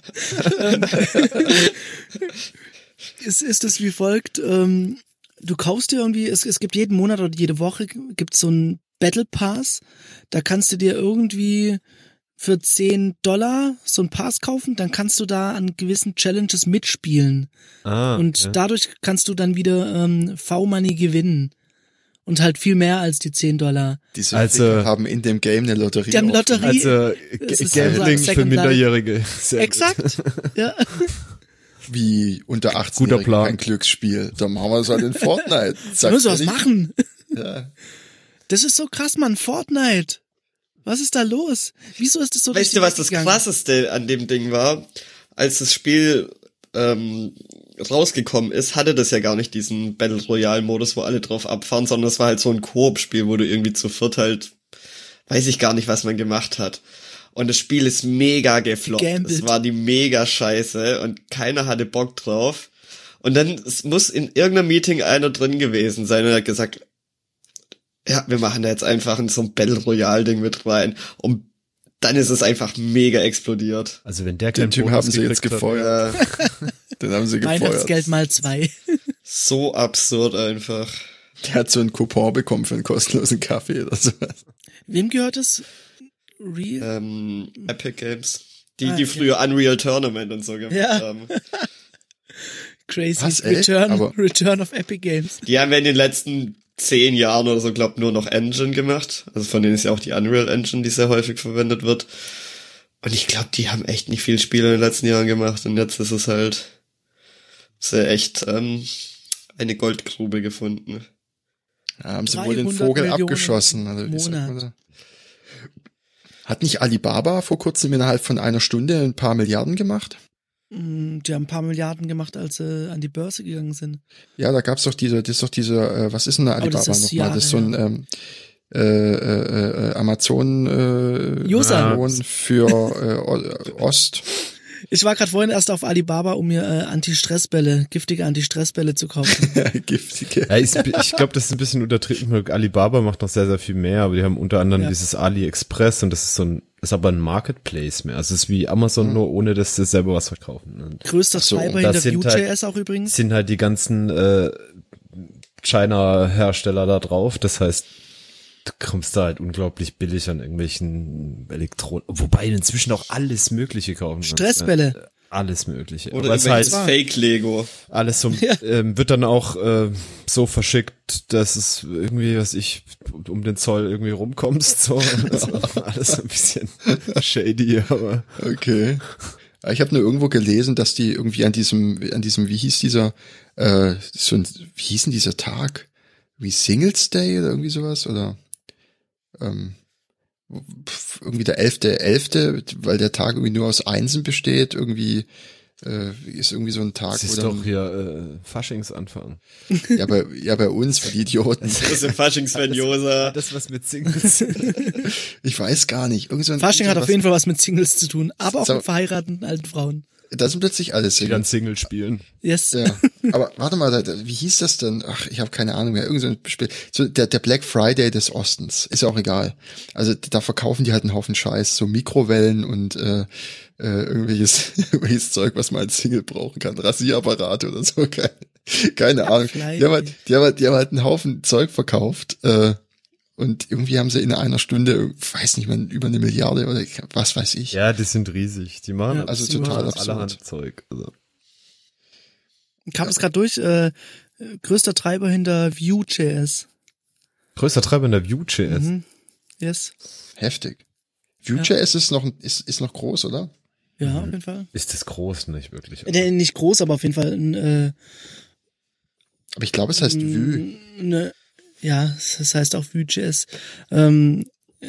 ähm, *laughs* ist, ist es wie folgt. Ähm, du kaufst dir irgendwie, es, es gibt jeden Monat oder jede Woche gibt so einen Battle Pass. Da kannst du dir irgendwie für 10 Dollar so einen Pass kaufen, dann kannst du da an gewissen Challenges mitspielen. Ah, und ja. dadurch kannst du dann wieder ähm, V-Money gewinnen. Und halt viel mehr als die 10 Dollar. Diese Also- Ficker haben in dem Game eine Lotterie. Die haben. Lotterie. Also ist Gambling für. Minderjährige. Sehr gut. Exakt. *laughs* Ja. Wie unter 18 Guter Plan. ein Glücksspiel. Dann machen wir es halt in Fortnite. *laughs* Da müssen wir er was machen. Ja. Das ist so krass, Mann. Fortnite. Was ist da los? Wieso ist das so Weißt du, was das krasseste an dem Ding war? Als das Spiel ähm, rausgekommen ist, hatte das ja gar nicht diesen Battle Royale Modus, wo alle drauf abfahren, sondern es war halt so ein Koop-Spiel, wo du irgendwie zu viert halt, weiß ich gar nicht, was man gemacht hat. Und das Spiel ist mega gefloppt. Gegambelt. Es war die mega Scheiße und keiner hatte Bock drauf. Und dann es muss in irgendeinem Meeting einer drin gewesen sein und hat gesagt, ja, wir machen da jetzt einfach in so ein Battle Royale Ding mit rein. Und dann ist es einfach mega explodiert. Also wenn der Den Typ haben sie jetzt gefeuert. *laughs* Den haben sie gefeuert. Weihnachtsgeld mal zwei. *laughs* so absurd einfach. Der hat so einen Coupon bekommen für einen kostenlosen Kaffee oder sowas. Wem gehört es? Real? Ähm, Epic Games. Die, Ah, die ja. früher Unreal Tournament und so gemacht Ja. haben. *laughs* Crazy. Was? Return, Return of Epic Games. Die haben ja in den letzten zehn Jahren oder so, glaub nur noch Engine gemacht. Also von denen ist ja auch die Unreal Engine, die sehr häufig verwendet wird. Und ich glaube, die haben echt nicht viel Spiele in den letzten Jahren gemacht. Und jetzt ist es halt sehr echt ähm, eine Goldgrube gefunden. Ja, haben sie wohl den 300 Vogel Millionen abgeschossen. Also, wie sagt? Hat nicht Alibaba vor kurzem innerhalb von einer Stunde ein paar Milliarden gemacht? Mm, Die haben ein paar Milliarden gemacht, als sie an die Börse gegangen sind. Ja, da gab's doch diese, das ist doch diese, äh, was ist denn das Alibaba ist nochmal? Das ist so ein ähm, äh, äh, äh, Amazon äh. Region für äh, Ost. Ich war gerade vorhin erst auf Alibaba, um mir äh, Anti-Stress-Bälle, giftige Anti-Stress-Bälle zu kaufen. *laughs* Giftige. Ja, ich, ich glaube, das ist ein bisschen untertrieben. Alibaba macht noch sehr, sehr viel mehr, aber die haben unter anderem Ja. dieses AliExpress und das ist so ein, ist aber ein Marketplace mehr. Also es ist wie Amazon, nur ohne dass sie selber was verkaufen. Und Größter so, Treiber und hinter das sind Vue.js halt- auch übrigens. sind halt die ganzen äh, China-Hersteller da drauf. Das heißt, du kommst da halt unglaublich billig an irgendwelchen Elektronen, wobei inzwischen auch alles Mögliche kaufen kannst, Stressbälle. Ne? Alles Mögliche. Oder es heißt, Fake-Lego. alles so, *laughs* Ja. ähm, wird dann auch äh, so verschickt, dass es irgendwie, was ich, um den Zoll irgendwie rumkommst. *laughs* So. Alles so ein bisschen shady, aber Okay. Ich habe nur irgendwo gelesen, dass die irgendwie an diesem, an diesem, wie hieß dieser, äh, so ein, wie hieß denn dieser Tag? Wie Singles Day oder irgendwie sowas? Oder ähm, irgendwie der elfte, elfte, weil der Tag irgendwie nur aus Einsen besteht, irgendwie äh, ist irgendwie so ein Tag, das wo ist dann, doch hier äh, Faschingsanfang. *laughs* ja bei, ja bei uns, für die Idioten. Das ist im Fasching-Sven Josa. Das was mit Singles. *laughs* Ich weiß gar nicht. Irgend so ein, Fasching hat auf jeden Fall was mit Singles zu tun, aber auch So. mit verheirateten alten Frauen. Da sind plötzlich alle die Singles. dann Single spielen. Yes. Ja, *laughs* aber warte mal, wie hieß das denn? Ach, ich habe keine Ahnung mehr. Irgend so ein Spiel. So der, der Black Friday des Ostens. Ist ja auch egal. Also da verkaufen die halt einen Haufen Scheiß, so Mikrowellen und äh, äh, irgendwelches, *laughs* irgendwelches Zeug, was man als Single brauchen kann. Rasierapparate oder so. *laughs* Keine, keine Ahnung. Die haben, halt, die, haben halt, die haben halt einen Haufen Zeug verkauft. Äh, und irgendwie haben sie in einer Stunde, weiß nicht mehr, über eine Milliarde oder was weiß ich. Ja, die sind riesig. Die machen Ja, also die machen total absurd. allerhand Zeug. Also. Ich habe es gerade durch. Äh, größter Treiber hinter Vue.js. Größter Treiber in der Vue.js. Mhm. Yes. Heftig. Vue.js ist noch, ist, ist noch groß, oder? Ja, auf jeden Fall. Ist das groß? Nicht wirklich. Äh, nicht groß, aber auf jeden Fall ein, äh, Aber ich glaube, es heißt Vue. ne, ja, das heißt auch Vue.js. Ähm, äh,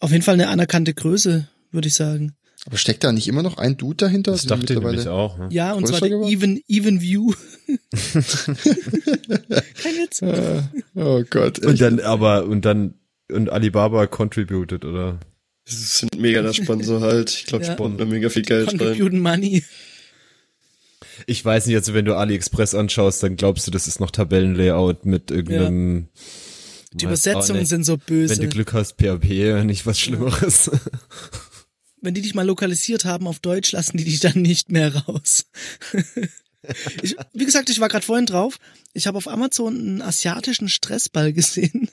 auf jeden Fall eine anerkannte Größe, würde ich sagen. Aber steckt da nicht immer noch ein Dude dahinter? Das Sind dachte ich mittlerweile- nämlich auch. Ne? Ja, und zwar der geworden? Even, Even View. *laughs* Kein Witz. Äh, oh Gott. Und dann, aber, und dann, und Alibaba contributed, oder? Die sind mega der Sponsor halt. Ich glaube, Ja. da mega viel Geld rein. Contribute Money. Ich weiß nicht, also wenn du AliExpress anschaust, dann glaubst du, das ist noch Tabellenlayout mit irgendeinem. Die weiß auch Übersetzungen nicht. sind so böse. Wenn du Glück hast, PHP, nicht was Schlimmeres. wenn die dich mal lokalisiert haben auf Deutsch, lassen die dich dann nicht mehr raus. ich, wie gesagt, ich war gerade vorhin drauf. Ich habe auf Amazon einen asiatischen Stressball gesehen.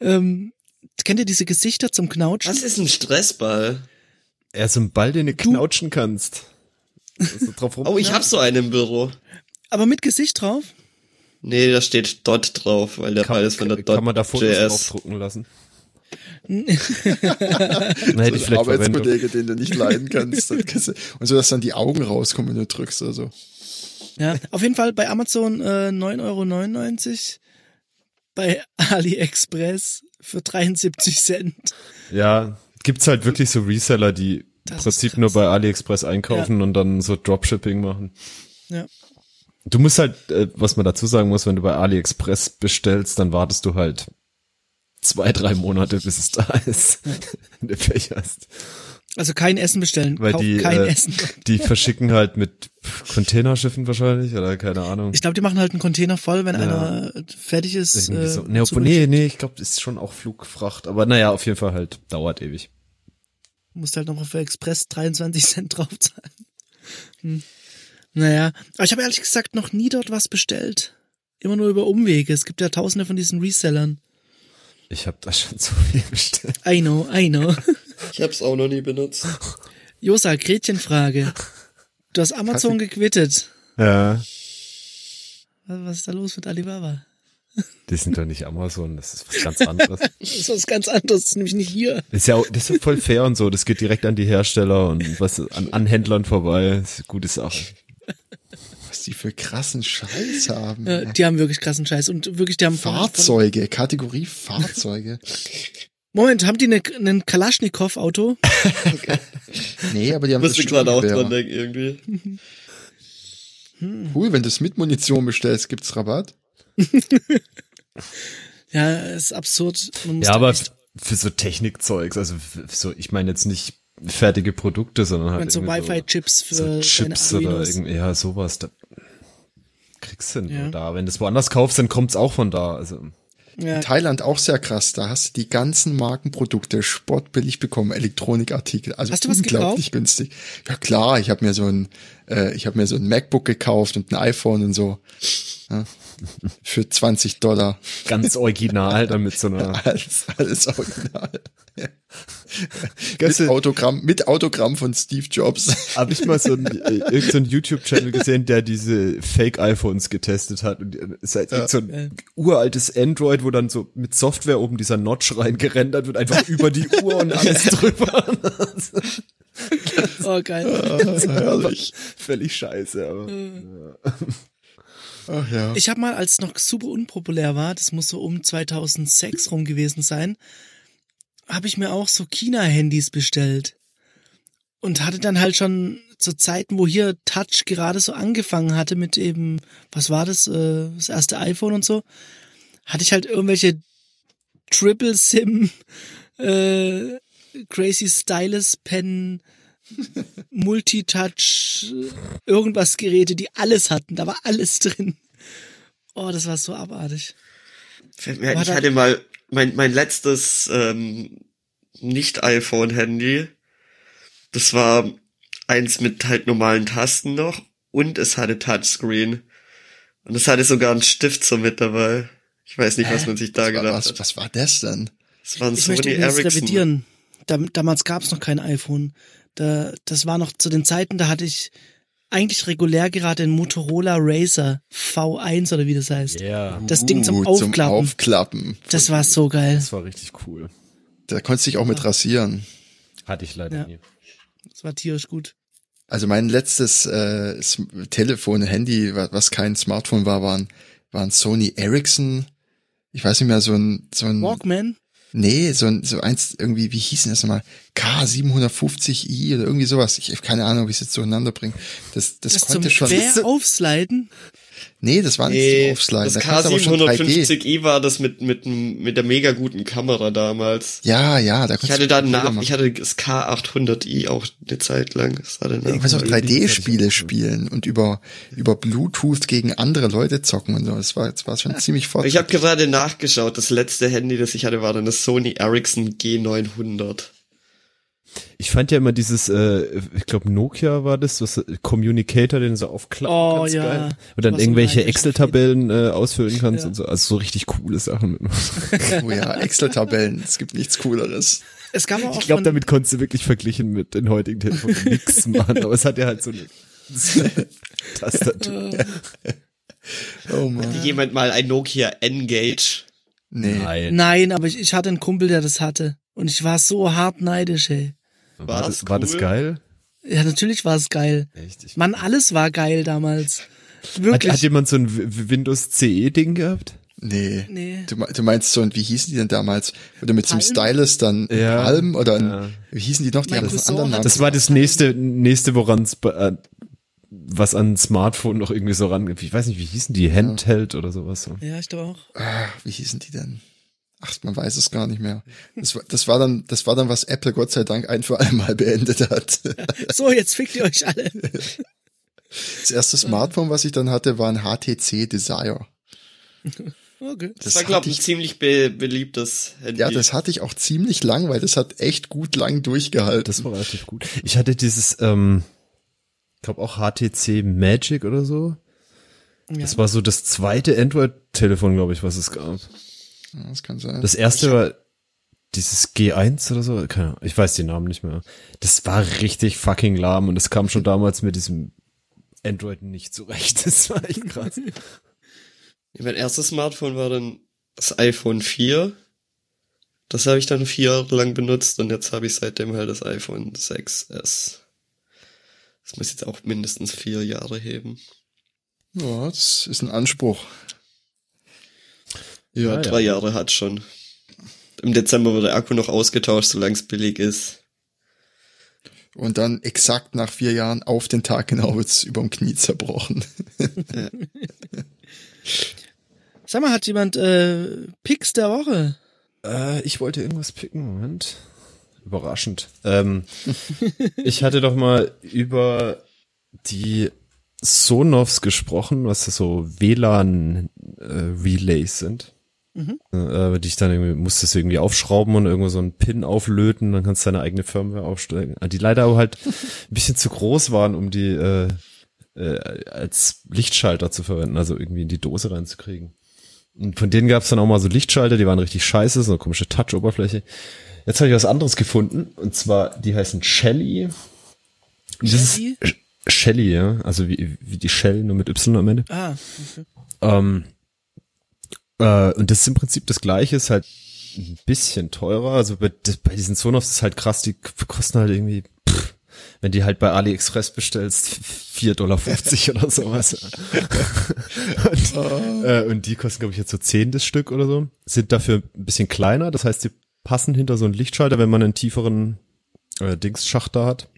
Ähm, kennt ihr diese Gesichter zum Knautschen? Was ist ein Stressball? Er ist ein Ball, den du knautschen kannst. Drauf rum Oh, ich hab so einen im Büro. Aber mit Gesicht drauf? Nee, da steht Dot drauf, weil der Ball ist von der Dot kann man da Fotos JS. draufdrucken lassen? *laughs* Na, hätte ich So ein vielleicht. Arbeitskollege, den du nicht leiden kannst. dann Und so, dass dann die Augen rauskommen, wenn du drückst oder so. Ja, auf jeden Fall bei Amazon äh, 9,99 Euro, bei AliExpress für 73 Cent. Ja, gibt's halt wirklich so Reseller, die Das Prinzip nur bei AliExpress einkaufen und dann so Dropshipping machen. Ja. Du musst halt, äh, was man dazu sagen muss, wenn du bei AliExpress bestellst, dann wartest du halt zwei, drei Monate, bis es da ist, *laughs* wenn du Pech hast. Also kein Essen bestellen, Weil die, kein äh, Essen. die verschicken halt mit Containerschiffen wahrscheinlich oder keine Ahnung. Ich glaube, die machen halt einen Container voll, wenn Ja. einer fertig ist. Irgendwie Äh, so. nee, nee, nee, ich glaube, das ist schon auch Flugfracht. Aber naja, auf jeden Fall halt dauert ewig. Musst halt noch für Express 23 Cent draufzahlen. Hm. Naja, aber ich habe ehrlich gesagt noch nie dort was bestellt. Immer nur über Umwege. Es gibt ja tausende von diesen Resellern. Ich habe da schon *laughs* so viel bestellt. I know, I know. *laughs* Ich hab's auch noch nie benutzt. Josa, Gretchenfrage. Du hast Amazon gequittet. Ja. Was ist da los mit Alibaba? Die sind doch nicht Amazon, das ist was ganz anderes. *laughs* Das ist was ganz anderes, das ist nämlich nicht hier. Das ist ja, auch- das ist ja voll fair und so. Das geht direkt an die Hersteller und was an, an Händlern vorbei. Das ist eine gute Sache. Was die für krassen Scheiß haben. Äh, die haben wirklich krassen Scheiß und wirklich, die haben von- Fahrzeuge, Kategorie Fahrzeuge. Moment, haben die eine, einen Kalaschnikow-Auto? Nee, aber die haben das Musste gerade auch dran denken irgendwie. Cool, wenn du es mit Munition bestellst, gibt's Rabatt. *laughs* Ja, ist absurd. Man muss Ja, aber für so Technikzeugs, also so, ich meine jetzt nicht fertige Produkte, sondern halt so Wi-Fi-Chips für so, Chips oder irgendwie, ja, sowas, da kriegst du nur Ja. da. Wenn du es woanders kaufst, dann kommt's auch von da. Also Ja, In Thailand auch sehr krass. Da hast du die ganzen Markenprodukte sportbillig bekommen, Elektronikartikel. Also Hast du was unglaublich günstig. Ja klar, ich habe mir so ein, äh, ich habe mir so ein MacBook gekauft und ein iPhone und so. Ja, für 20 Dollar. ganz original, dann mit so einer *laughs* Alles, alles original. Ja. *laughs* Mit Autogramm, mit Autogramm von Steve Jobs. Habe ich mal so ein, äh, so YouTube-Channel gesehen, der diese Fake-iPhones getestet hat. Und äh, es ist halt irgend so ein uraltes Android, wo dann so mit Software oben dieser Notch reingerendert wird, einfach über die Uhr und alles *laughs* drüber. oh geil. Herrlich. Völlig scheiße, aber. Ach ja. Ich habe mal, als es noch super unpopulär war, das muss so um 2006 rum gewesen sein, habe ich mir auch so China-Handys bestellt. Und hatte dann halt schon zu Zeiten, wo hier Touch gerade so angefangen hatte mit eben, was war das, äh, das erste iPhone und so, hatte ich halt irgendwelche Triple SIM, äh, Crazy Stylus Pen, Multitouch, äh, irgendwas Geräte, die alles hatten. Da war alles drin. Oh, das war so abartig. Fällt mir ein, War ich hatte mal mein, mein letztes ähm, Nicht-iPhone-Handy. Das war eins mit halt normalen Tasten noch und es hatte Touchscreen. Und es hatte sogar einen Stift so mit dabei. Ich weiß nicht, was Hä? man sich da gedacht Was, hat. was war das denn? Es war ein Ich möchte Sony übrigens Ericsson. revidieren. Da, damals gab es noch kein iPhone. Da, das war noch zu den Zeiten, da hatte ich eigentlich regulär gerade den Motorola Razer V1 oder wie das heißt. Ja, Das Ding zum Uh, Aufklappen. Zum Aufklappen. Das war so geil. das war richtig cool. Da konntest du dich auch mit rasieren. Hatte ich leider Ja. nie. Das war tierisch gut. Also mein letztes äh, Telefon, Handy, wa- was kein Smartphone war, waren, waren Sony Ericsson. Ich weiß nicht mehr, so ein, so ein, Walkman? Nee, so ein, so eins irgendwie, wie hieß denn das nochmal? K750i oder irgendwie sowas. Ich habe keine Ahnung, wie ich es jetzt zueinander bringe. Das, das, Das konnte schon, Quer aufsliden? Nee, das war nicht Nee, zum Aufsliden. das Da kannst du aber schon 3D. K750i war das mit, mit, mit der mega guten Kamera damals. Ja, ja, da Ich hatte 3D nach, ich hatte das K800i auch eine Zeit lang. Das Du kannst auch Ja, die- die- 3D-Spiele spielen und über, über Bluetooth gegen andere Leute zocken und so. Das war, das war schon ziemlich fort. Ich habe gerade nachgeschaut, das letzte Handy, das ich hatte, war dann das Sony Ericsson G900. Ich fand ja immer dieses, äh, ich glaube Nokia war das, was äh, Communicator, den du so aufklappen Oh, kannst, ja. geil. Und dann Was irgendwelche Excel-Tabellen äh, ausfüllen kannst Ja. und so. Also so richtig coole Sachen. Mit. *laughs* Oh ja, Excel-Tabellen. Es gibt nichts Cooleres. Es gab auch Ich glaube, damit konntest du wirklich verglichen mit den heutigen Telefonen *laughs* nix machen. Aber es hat ja halt so eine *laughs* Tastatur. Oh man. Hatte jemand mal ein Nokia N-Gage? Nee. Nein. Nein, aber ich, ich hatte einen Kumpel, der das hatte. Und ich war so hart neidisch, ey. War, das, war das cool? geil? Ja, natürlich war es geil. Echt? Ich, Mann, alles war geil damals. hat, Wirklich. hat jemand so ein Windows CE-Ding gehabt? Nee. Nee. Du, du meinst so, und wie hießen die denn damals? Oder mit so einem Palm? Stylus dann Ja. Palm oder ein, Ja. wie hießen die noch? Die Mein haben einen anderen hat Namen. Das war das nächste, nächste, woran es äh, was an Smartphone noch irgendwie so ran. Ich weiß nicht, wie hießen die? Handheld oder sowas. So. Ja, ich glaube auch. Ah, wie hießen die denn? Ach, man weiß es gar nicht mehr. Das war, das war dann, das war dann, was Apple Gott sei Dank ein für alle Mal beendet hat. So, jetzt fickt ihr euch alle. Das erste Smartphone, was ich dann hatte, war ein HTC Desire. Okay. Das, war, glaube ich, ein ziemlich be beliebtes Handy. Ja, das hatte ich auch ziemlich lang, weil das hat echt gut lang durchgehalten. Das war relativ gut. Ich hatte dieses, ähm, ich glaube auch HTC Magic oder so. Ja. Das war so das zweite Android-Telefon, glaube ich, was es gab. Ja, das kann sein. Das erste war dieses G1 oder so. Keine Ahnung, ich weiß den Namen nicht mehr. Das war richtig fucking lahm und es kam schon damals mit diesem Android nicht zurecht. *laughs* Das war echt krass. Mein erstes Smartphone war dann das iPhone 4. Das habe ich dann vier Jahre lang benutzt und jetzt habe ich seitdem halt das iPhone 6S. Das muss jetzt auch mindestens vier Jahre heben. ja, das ist ein Anspruch. Ja, Ah, ja. drei Jahre hat schon. Im Dezember wird der Akku noch ausgetauscht, solange es billig ist. Und dann exakt nach vier Jahren auf den Tag genau wird's überm Knie zerbrochen. *laughs* Sag mal, hat jemand äh, Picks der Woche? Äh, ich wollte irgendwas picken, Moment. Überraschend. Ähm, *laughs* ich hatte doch mal über die Sonovs gesprochen, was das so WLAN-Relays sind. Äh, die ich dann irgendwie, musst das irgendwie aufschrauben und irgendwo so einen Pin auflöten, dann kannst du deine eigene Firmware aufstellen. Die leider aber halt *laughs* ein bisschen zu groß waren, um die äh, äh, als Lichtschalter zu verwenden, also irgendwie in die Dose reinzukriegen. Und von denen gab es dann auch mal so Lichtschalter, die waren richtig scheiße, so eine komische Touch-Oberfläche. Jetzt habe ich was anderes gefunden, und zwar, die heißen Shelly. Shelly? Sh- Shelly, ja, also wie, wie die Shell, nur mit Y am Ende. Ah, okay. Ähm, äh, und das ist im Prinzip das gleiche, ist halt ein bisschen teurer. Also bei, bei diesen Sonos ist halt krass, die kosten halt irgendwie, pff, wenn die halt bei AliExpress bestellst, 4,50 Dollar *laughs* oder sowas. und, äh, und die kosten, glaube ich, jetzt so 10 das Stück oder so. Sind dafür ein bisschen kleiner, das heißt, die passen hinter so einen Lichtschalter, wenn man einen tieferen äh, Dingsschacht da hat.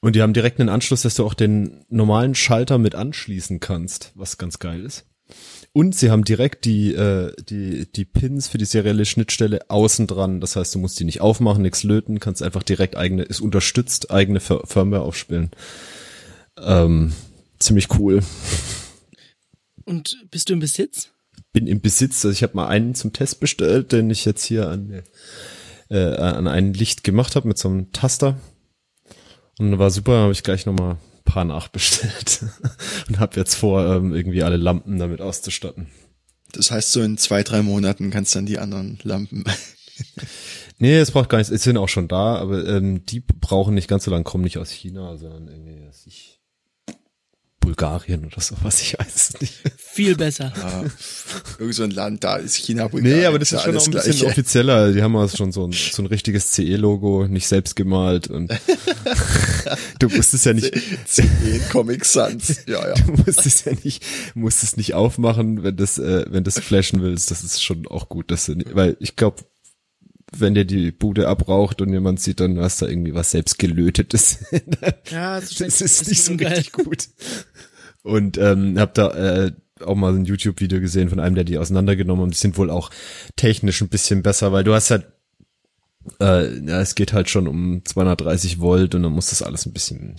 Und die haben direkt einen Anschluss, dass du auch den normalen Schalter mit anschließen kannst, was ganz geil ist. Und sie haben direkt die, äh, die, die Pins für die serielle Schnittstelle außen dran. Das heißt, du musst die nicht aufmachen, nichts löten, kannst einfach direkt eigene, ist unterstützt, eigene Fir- Firmware aufspielen. Ähm, ziemlich cool. Und bist du im Besitz? Bin im Besitz, also ich habe mal einen zum Test bestellt, den ich jetzt hier an, äh, an ein Licht gemacht habe mit so einem Taster. Und war super, habe ich gleich nochmal paar nachbestellt. *laughs* Und habe jetzt vor, ähm, irgendwie alle Lampen damit auszustatten. Das heißt, so in zwei, drei Monaten kannst du dann die anderen Lampen. *laughs* Nee, es braucht gar nichts, es sind auch schon da, aber ähm, die brauchen nicht ganz so lange, kommen nicht aus China, sondern irgendwie aus ich, Bulgarien oder sowas, ich weiß es nicht. Viel besser. Ja, irgend so ein Land, da ist China, Bulgarien. Nee, aber das ist ja schon auch alles ein bisschen Gleiche. offizieller. Die haben also schon so ein, so ein richtiges CE-Logo, nicht selbst gemalt und *laughs* du musst es ja nicht, CE Comic Sans. *laughs* Ja, ja. du musst es ja nicht, musst es nicht aufmachen, wenn das, äh, wenn das flashen willst. Das ist schon auch gut, dass du, nicht, weil ich glaube, wenn dir die Bude abraucht und jemand sieht, dann hast du irgendwie was selbst gelötetes. *laughs* Ja, das, das ist nicht so geil. richtig gut. Und ähm, hab da äh, auch mal ein YouTube-Video gesehen von einem, der die auseinandergenommen hat. Die sind wohl auch technisch ein bisschen besser, weil du hast halt, äh, ja, es geht halt schon um 230 Volt und dann muss das alles ein bisschen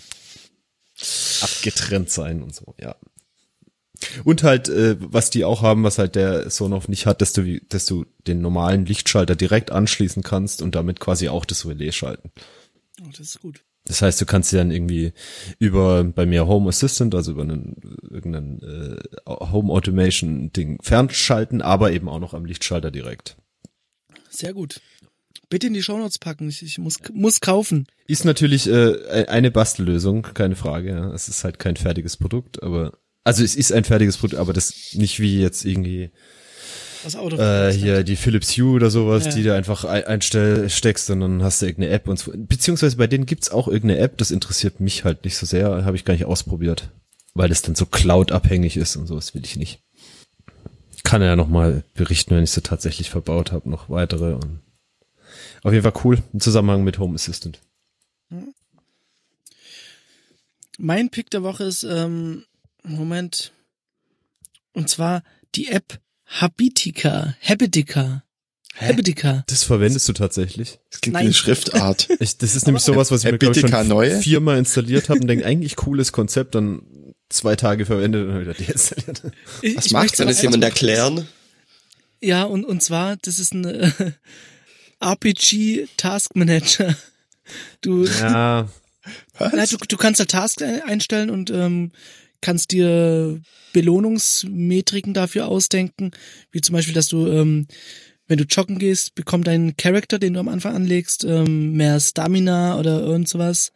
abgetrennt sein und so, ja. Und halt, äh, was die auch haben, was halt der Sonoff nicht hat, dass du, dass du den normalen Lichtschalter direkt anschließen kannst und damit quasi auch das Relais schalten. Oh, das ist gut. Das heißt, du kannst sie dann irgendwie über bei mir Home Assistant, also über einen irgendeinen äh, Home Automation Ding fernschalten, aber eben auch noch am Lichtschalter direkt. Sehr gut. Bitte in die Shownotes packen. Ich, ich muss, muss kaufen. Ist natürlich äh, eine Bastellösung, keine Frage. Ja. Es ist halt kein fertiges Produkt, aber also es ist ein fertiges Produkt, aber das nicht wie jetzt irgendwie Das Auto. äh, hier die Philips Hue oder sowas, Ja. die du einfach ein- einsteckst und dann hast du irgendeine App und so. Beziehungsweise bei denen gibt's auch irgendeine App, das interessiert mich halt nicht so sehr, habe ich gar nicht ausprobiert, weil das dann so Cloud-abhängig ist und so, das will ich nicht. Kann er ja noch mal berichten, wenn ich sie tatsächlich verbaut habe, noch weitere und auf jeden Fall cool im Zusammenhang mit Home Assistant. Mein Pick der Woche ist, ähm, Moment. Und zwar die App Habitica. Habitica. Habitica. Das verwendest du tatsächlich? Das klingt wie Nein. eine Schriftart. *laughs* Ich, das ist nämlich sowas, was ich mir ich, schon neue? viermal installiert habe und denke, eigentlich cooles Konzept, dann zwei Tage verwendet und dann wieder deinstalliert. Ich, Was macht noch das jemand erklären? Ja, und, und zwar, das ist ein äh, *laughs* RPG Task Manager. Du, Ja, na, du, du kannst da Tasks ein- einstellen und ähm, kannst dir Belohnungsmetriken dafür ausdenken, wie zum Beispiel, dass du, ähm, wenn du joggen gehst, bekommt dein Charakter, den du am Anfang anlegst, ähm, mehr Stamina oder irgend sowas.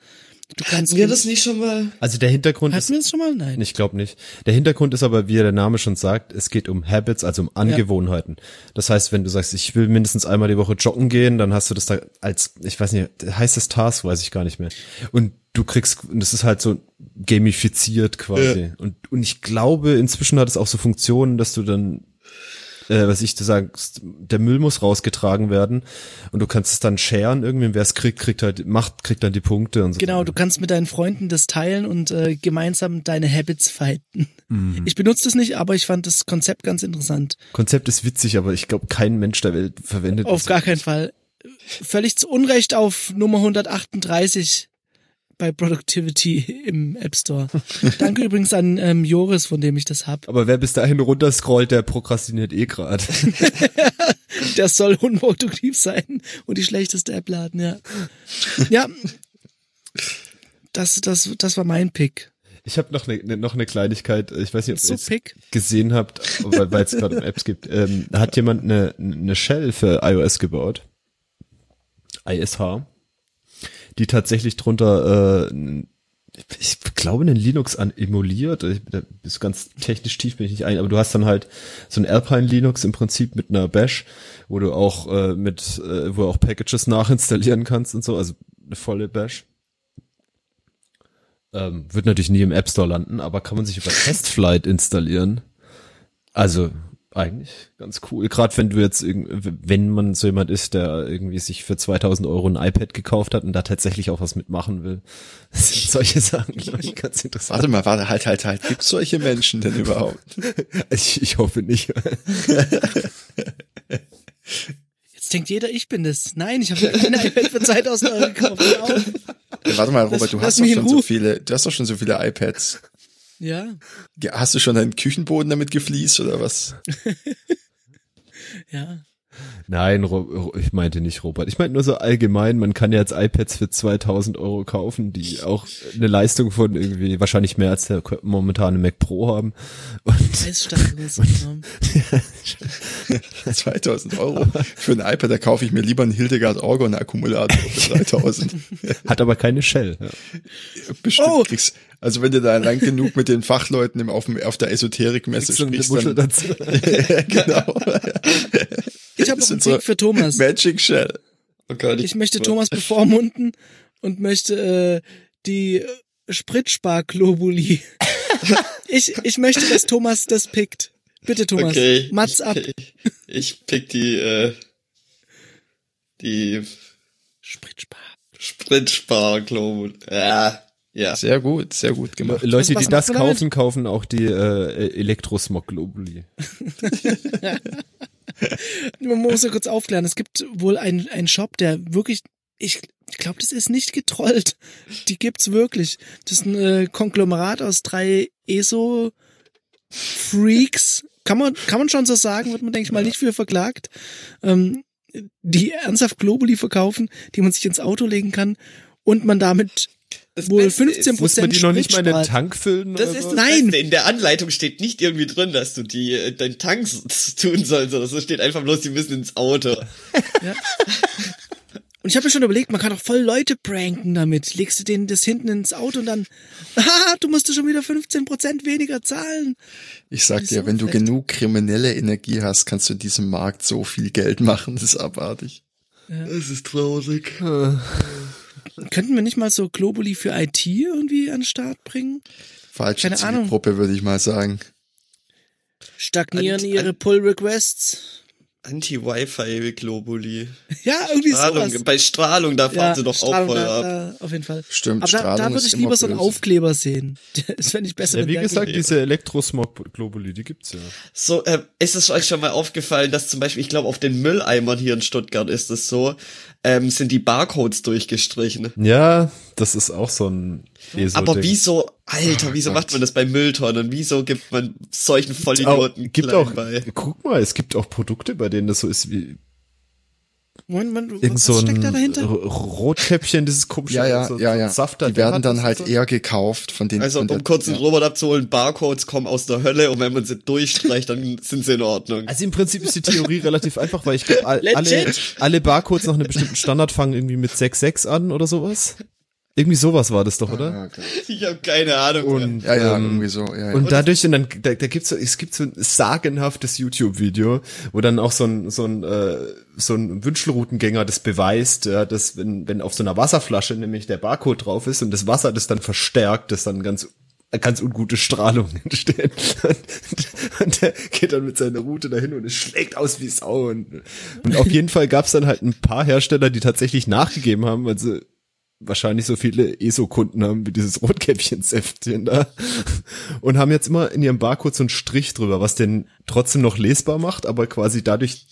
Du kannst Hatten wir das nicht schon mal? also der Hintergrund Hatten ist wir das schon mal? Nein. Ich glaube nicht. Der Hintergrund ist aber, wie der Name schon sagt, es geht um Habits, also um Angewohnheiten. Das heißt, wenn du sagst, ich will mindestens einmal die Woche joggen gehen, dann hast du das da als, ich weiß nicht, heißt das Task, weiß ich gar nicht mehr. Und du kriegst, und das ist halt so gamifiziert quasi. Und, und ich glaube, inzwischen hat es auch so Funktionen, dass du dann äh, was ich, du sagst, der Müll muss rausgetragen werden und du kannst es dann sharen irgendwie, wer es kriegt, kriegt halt, macht, kriegt dann die Punkte und so. Genau, du kannst mit deinen Freunden das teilen und äh, gemeinsam deine Habits fighten. Ich benutze das nicht, aber ich fand das Konzept ganz interessant. Konzept ist witzig, aber ich glaube, kein Mensch der Welt verwendet Auf das. gar keinen Fall. Völlig zu Unrecht auf Nummer 138 bei Productivity *laughs* im App Store. Danke übrigens an ähm, Joris, von dem ich das hab. Aber wer bis dahin runterscrollt, der prokrastiniert eh grad. *laughs* Der soll unproduktiv sein und die schlechteste App laden, ja. Ja. Das, das, das war mein Pick. Ich habe noch eine noch eine Kleinigkeit. Ich weiß nicht, ob So ihr es gesehen habt, weil es gerade um Apps gibt. Ähm, hat jemand eine, eine Shell für iOS gebaut. ISH. Die tatsächlich drunter, äh, ich glaube, einen Linux an emuliert. Ich, ist ganz technisch tief bin ich nicht ein, aber du hast dann halt so ein Alpine Linux im Prinzip mit einer Bash, wo du auch äh, mit, äh, wo du auch Packages nachinstallieren kannst und so, also eine volle Bash. Ähm, wird natürlich nie im App Store landen, aber kann man sich über Testflight installieren. Also eigentlich ganz cool. Gerade wenn du jetzt irgend, wenn man so jemand ist, der irgendwie sich für 2000 Euro ein iPad gekauft hat und da tatsächlich auch was mitmachen will. *laughs* Das sind solche Sachen, glaube ich, ganz interessant. Warte mal, warte, halt, halt, halt. Gibt's solche Menschen denn überhaupt? *laughs* Ich, ich hoffe nicht. *laughs* Jetzt denkt jeder, ich bin das. Nein, ich habe mir kein iPad für 2000 Euro gekauft. Ja, warte mal, Robert, Lass- du hast doch schon so Ruhe. viele, du hast doch schon so viele iPads. Ja, Ja, Hast du schon deinen Küchenboden damit gefliest oder was? *laughs* ja. Nein, Ro ich meinte nicht Robert. Ich meinte nur so allgemein, man kann ja jetzt iPads für 2000 Euro kaufen, die auch eine Leistung von irgendwie wahrscheinlich mehr als der momentane Mac Pro haben. Und so. ja. 2000 Euro für ein iPad, da kaufe ich mir lieber einen Hildegard Orgon Akkumulator für *laughs* 3000. hat aber keine Shell. Ja. Bestimmt Oh. kriegst, also wenn du da lang genug mit den Fachleuten im, auf, dem, auf der Esoterikmesse sprichst, Muschel dann, dazu. *laughs* genau. Ich habe noch einen sind so Pick für Thomas. Magic Shell. Oh Gott, Ich möchte Thomas bevormunden und möchte äh, die Spritsparglobuli. *laughs* ich, ich möchte, dass Thomas das pickt. Bitte, Thomas. Okay. Mats ab. Ich, ich pick die, äh, die Spritspar. Spritspar, glaube Ja. Ja. Sehr gut, sehr gut gemacht. Leute, was die das kaufen, kaufen auch die äh, Elektrosmog Globally. *laughs* *laughs* *laughs* Man muss ja kurz aufklären. Es gibt wohl einen einen Shop, der wirklich, ich, glaube, das ist nicht getrollt. Die gibt's wirklich. Das ist ein äh, Konglomerat aus drei ESO-Freaks. Kann man, kann man schon so sagen, wird man, denke ich mal, nicht für verklagt. Ähm, die ernsthaft Globally verkaufen, die man sich ins Auto legen kann und man damit Das wohl Beste 15 ist, Muss man die noch nicht mal in den Tank füllen? Das oder ist das Nein. Beste. In der Anleitung steht nicht irgendwie drin, dass du die äh, deinen Tank tun sollst, sondern es steht einfach bloß, die müssen ins Auto. *laughs* Und ich habe mir schon überlegt, man kann doch voll Leute pranken damit. Legst du denen das hinten ins Auto und dann, *laughs* ah, du musst schon wieder 15% weniger zahlen. Ich sag dir, so wenn du genug kriminelle Energie hast, kannst du in diesem Markt so viel Geld machen. Das ist abartig. Das ist traurig. Könnten wir nicht mal so Globally für IT irgendwie an den Start bringen? Falsche Keine Ahnung. Zielgruppe, würde ich mal sagen. Stagnieren An- ihre an- Pull-Requests? Anti-Wi-Fi-Globuli. Ja, irgendwie Strahlung, sowas. bei Strahlung, da fahren sie doch Strahlung, auch voll da, ab. da, auf jeden Fall. Stimmt, Aber da, da würde ich lieber so einen. Aufkleber sehen. *laughs* Das fände ich besser. Ja, wie gesagt, diese Elektrosmog Globally, die gibt's ja. So, äh, ist es euch schon mal aufgefallen, dass zum Beispiel, ich glaube, auf den Mülleimern hier in Stuttgart ist es so, ähm, sind die Barcodes durchgestrichen. Ja, das ist auch so ein ESO Aber Ding. wieso, Alter, wieso Gott. macht man das bei Mülltonnen? Wieso gibt man solchen Vollidioten Auch, gibt klein auch, bei? guck mal, es gibt auch Produkte, bei denen das so ist wie Moment, Moment, irgend was so ein steckt da dahinter? Rotkäppchen, dieses komische Ja, ja, so, ja, so ja. Saft Die werden dann halt so. eher gekauft von den. Also, von der, um kurz den ja. Robert abzuholen, Barcodes kommen aus der Hölle und wenn man sie durchstreicht, dann sind sie in Ordnung. Also im Prinzip ist die Theorie *laughs* relativ einfach, weil ich glaube, all, alle, alle Barcodes nach einem bestimmten Standard fangen irgendwie mit 6,6 an oder sowas. Irgendwie sowas war das doch, oder? Ja, okay. Ich habe keine Ahnung. Und, ja, ja ähm, irgendwie so. Ja, ja. Und dadurch, und dann, da, da gibt's so, es gibt so ein sagenhaftes YouTube-Video, wo dann auch so ein, so ein, äh, so ein Wünschelroutengänger das beweist, ja, dass wenn, wenn auf so einer Wasserflasche nämlich der Barcode drauf ist und das Wasser das dann verstärkt, dass dann ganz ganz ungute Strahlung *laughs* entsteht. Und, und der geht dann mit seiner Route dahin und es schlägt aus wie Sau. Und, und auf jeden Fall gab's dann halt ein paar Hersteller, die tatsächlich nachgegeben haben, weil sie wahrscheinlich so viele ESO-Kunden haben wie dieses Rotkäppchen-Säftchen da und haben jetzt immer in ihrem Barcode so einen Strich drüber, was den trotzdem noch lesbar macht, aber quasi dadurch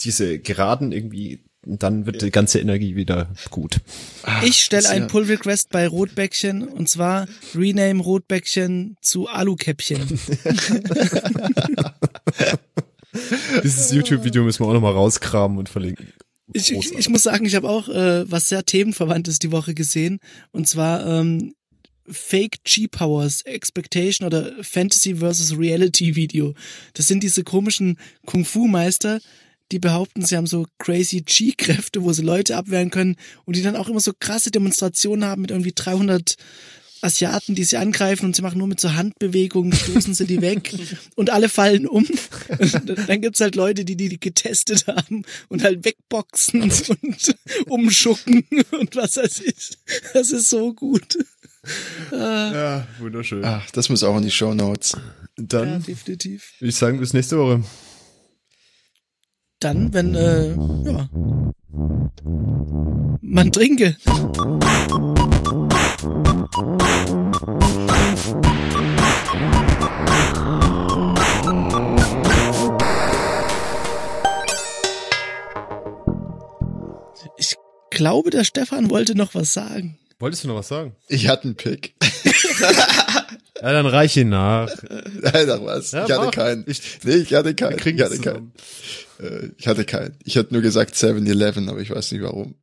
diese Geraden irgendwie, dann wird die ganze Energie wieder gut. Ich stelle ist ein ja- Pull-Request bei Rotbäckchen und zwar Rename Rotbäckchen zu Alukäppchen. *laughs* Dieses YouTube-Video müssen wir auch nochmal rauskramen und verlinken. Ich, ich, Großartig. ich muss sagen, ich habe auch äh, was sehr themenverwandtes die Woche gesehen und zwar ähm, Fake G-Powers, Expectation oder Fantasy versus Reality Video. Das sind diese komischen Kung-Fu-Meister, die behaupten, sie haben so crazy G-Kräfte, wo sie Leute abwehren können und die dann auch immer so krasse Demonstrationen haben mit irgendwie 300 Asiaten, die sie angreifen und sie machen nur mit so Handbewegungen, stoßen sie die weg *laughs* und alle fallen um. Und *laughs* dann gibt's halt Leute, die die getestet haben und halt wegboxen und *laughs* umschucken und was weiß ich. Das ist so gut. Ja, wunderschön. Ach, das muss auch in die Show Notes. Ja, Dann definitiv. würde ich sagen, bis nächste Woche. Dann, wenn, äh, ja, man trinke. Ich glaube, der Stefan wollte noch was sagen. Wolltest du noch was sagen? Ich hatte einen Pick. *laughs* Ja, dann reich ihn nach. Alter, was? Ja, ich hatte mach. keinen. Ich- nee, ich hatte keinen. Ich hatte keinen. Äh, ich hatte keinen. Ich hatte nur gesagt 7-Eleven, aber ich weiß nicht warum.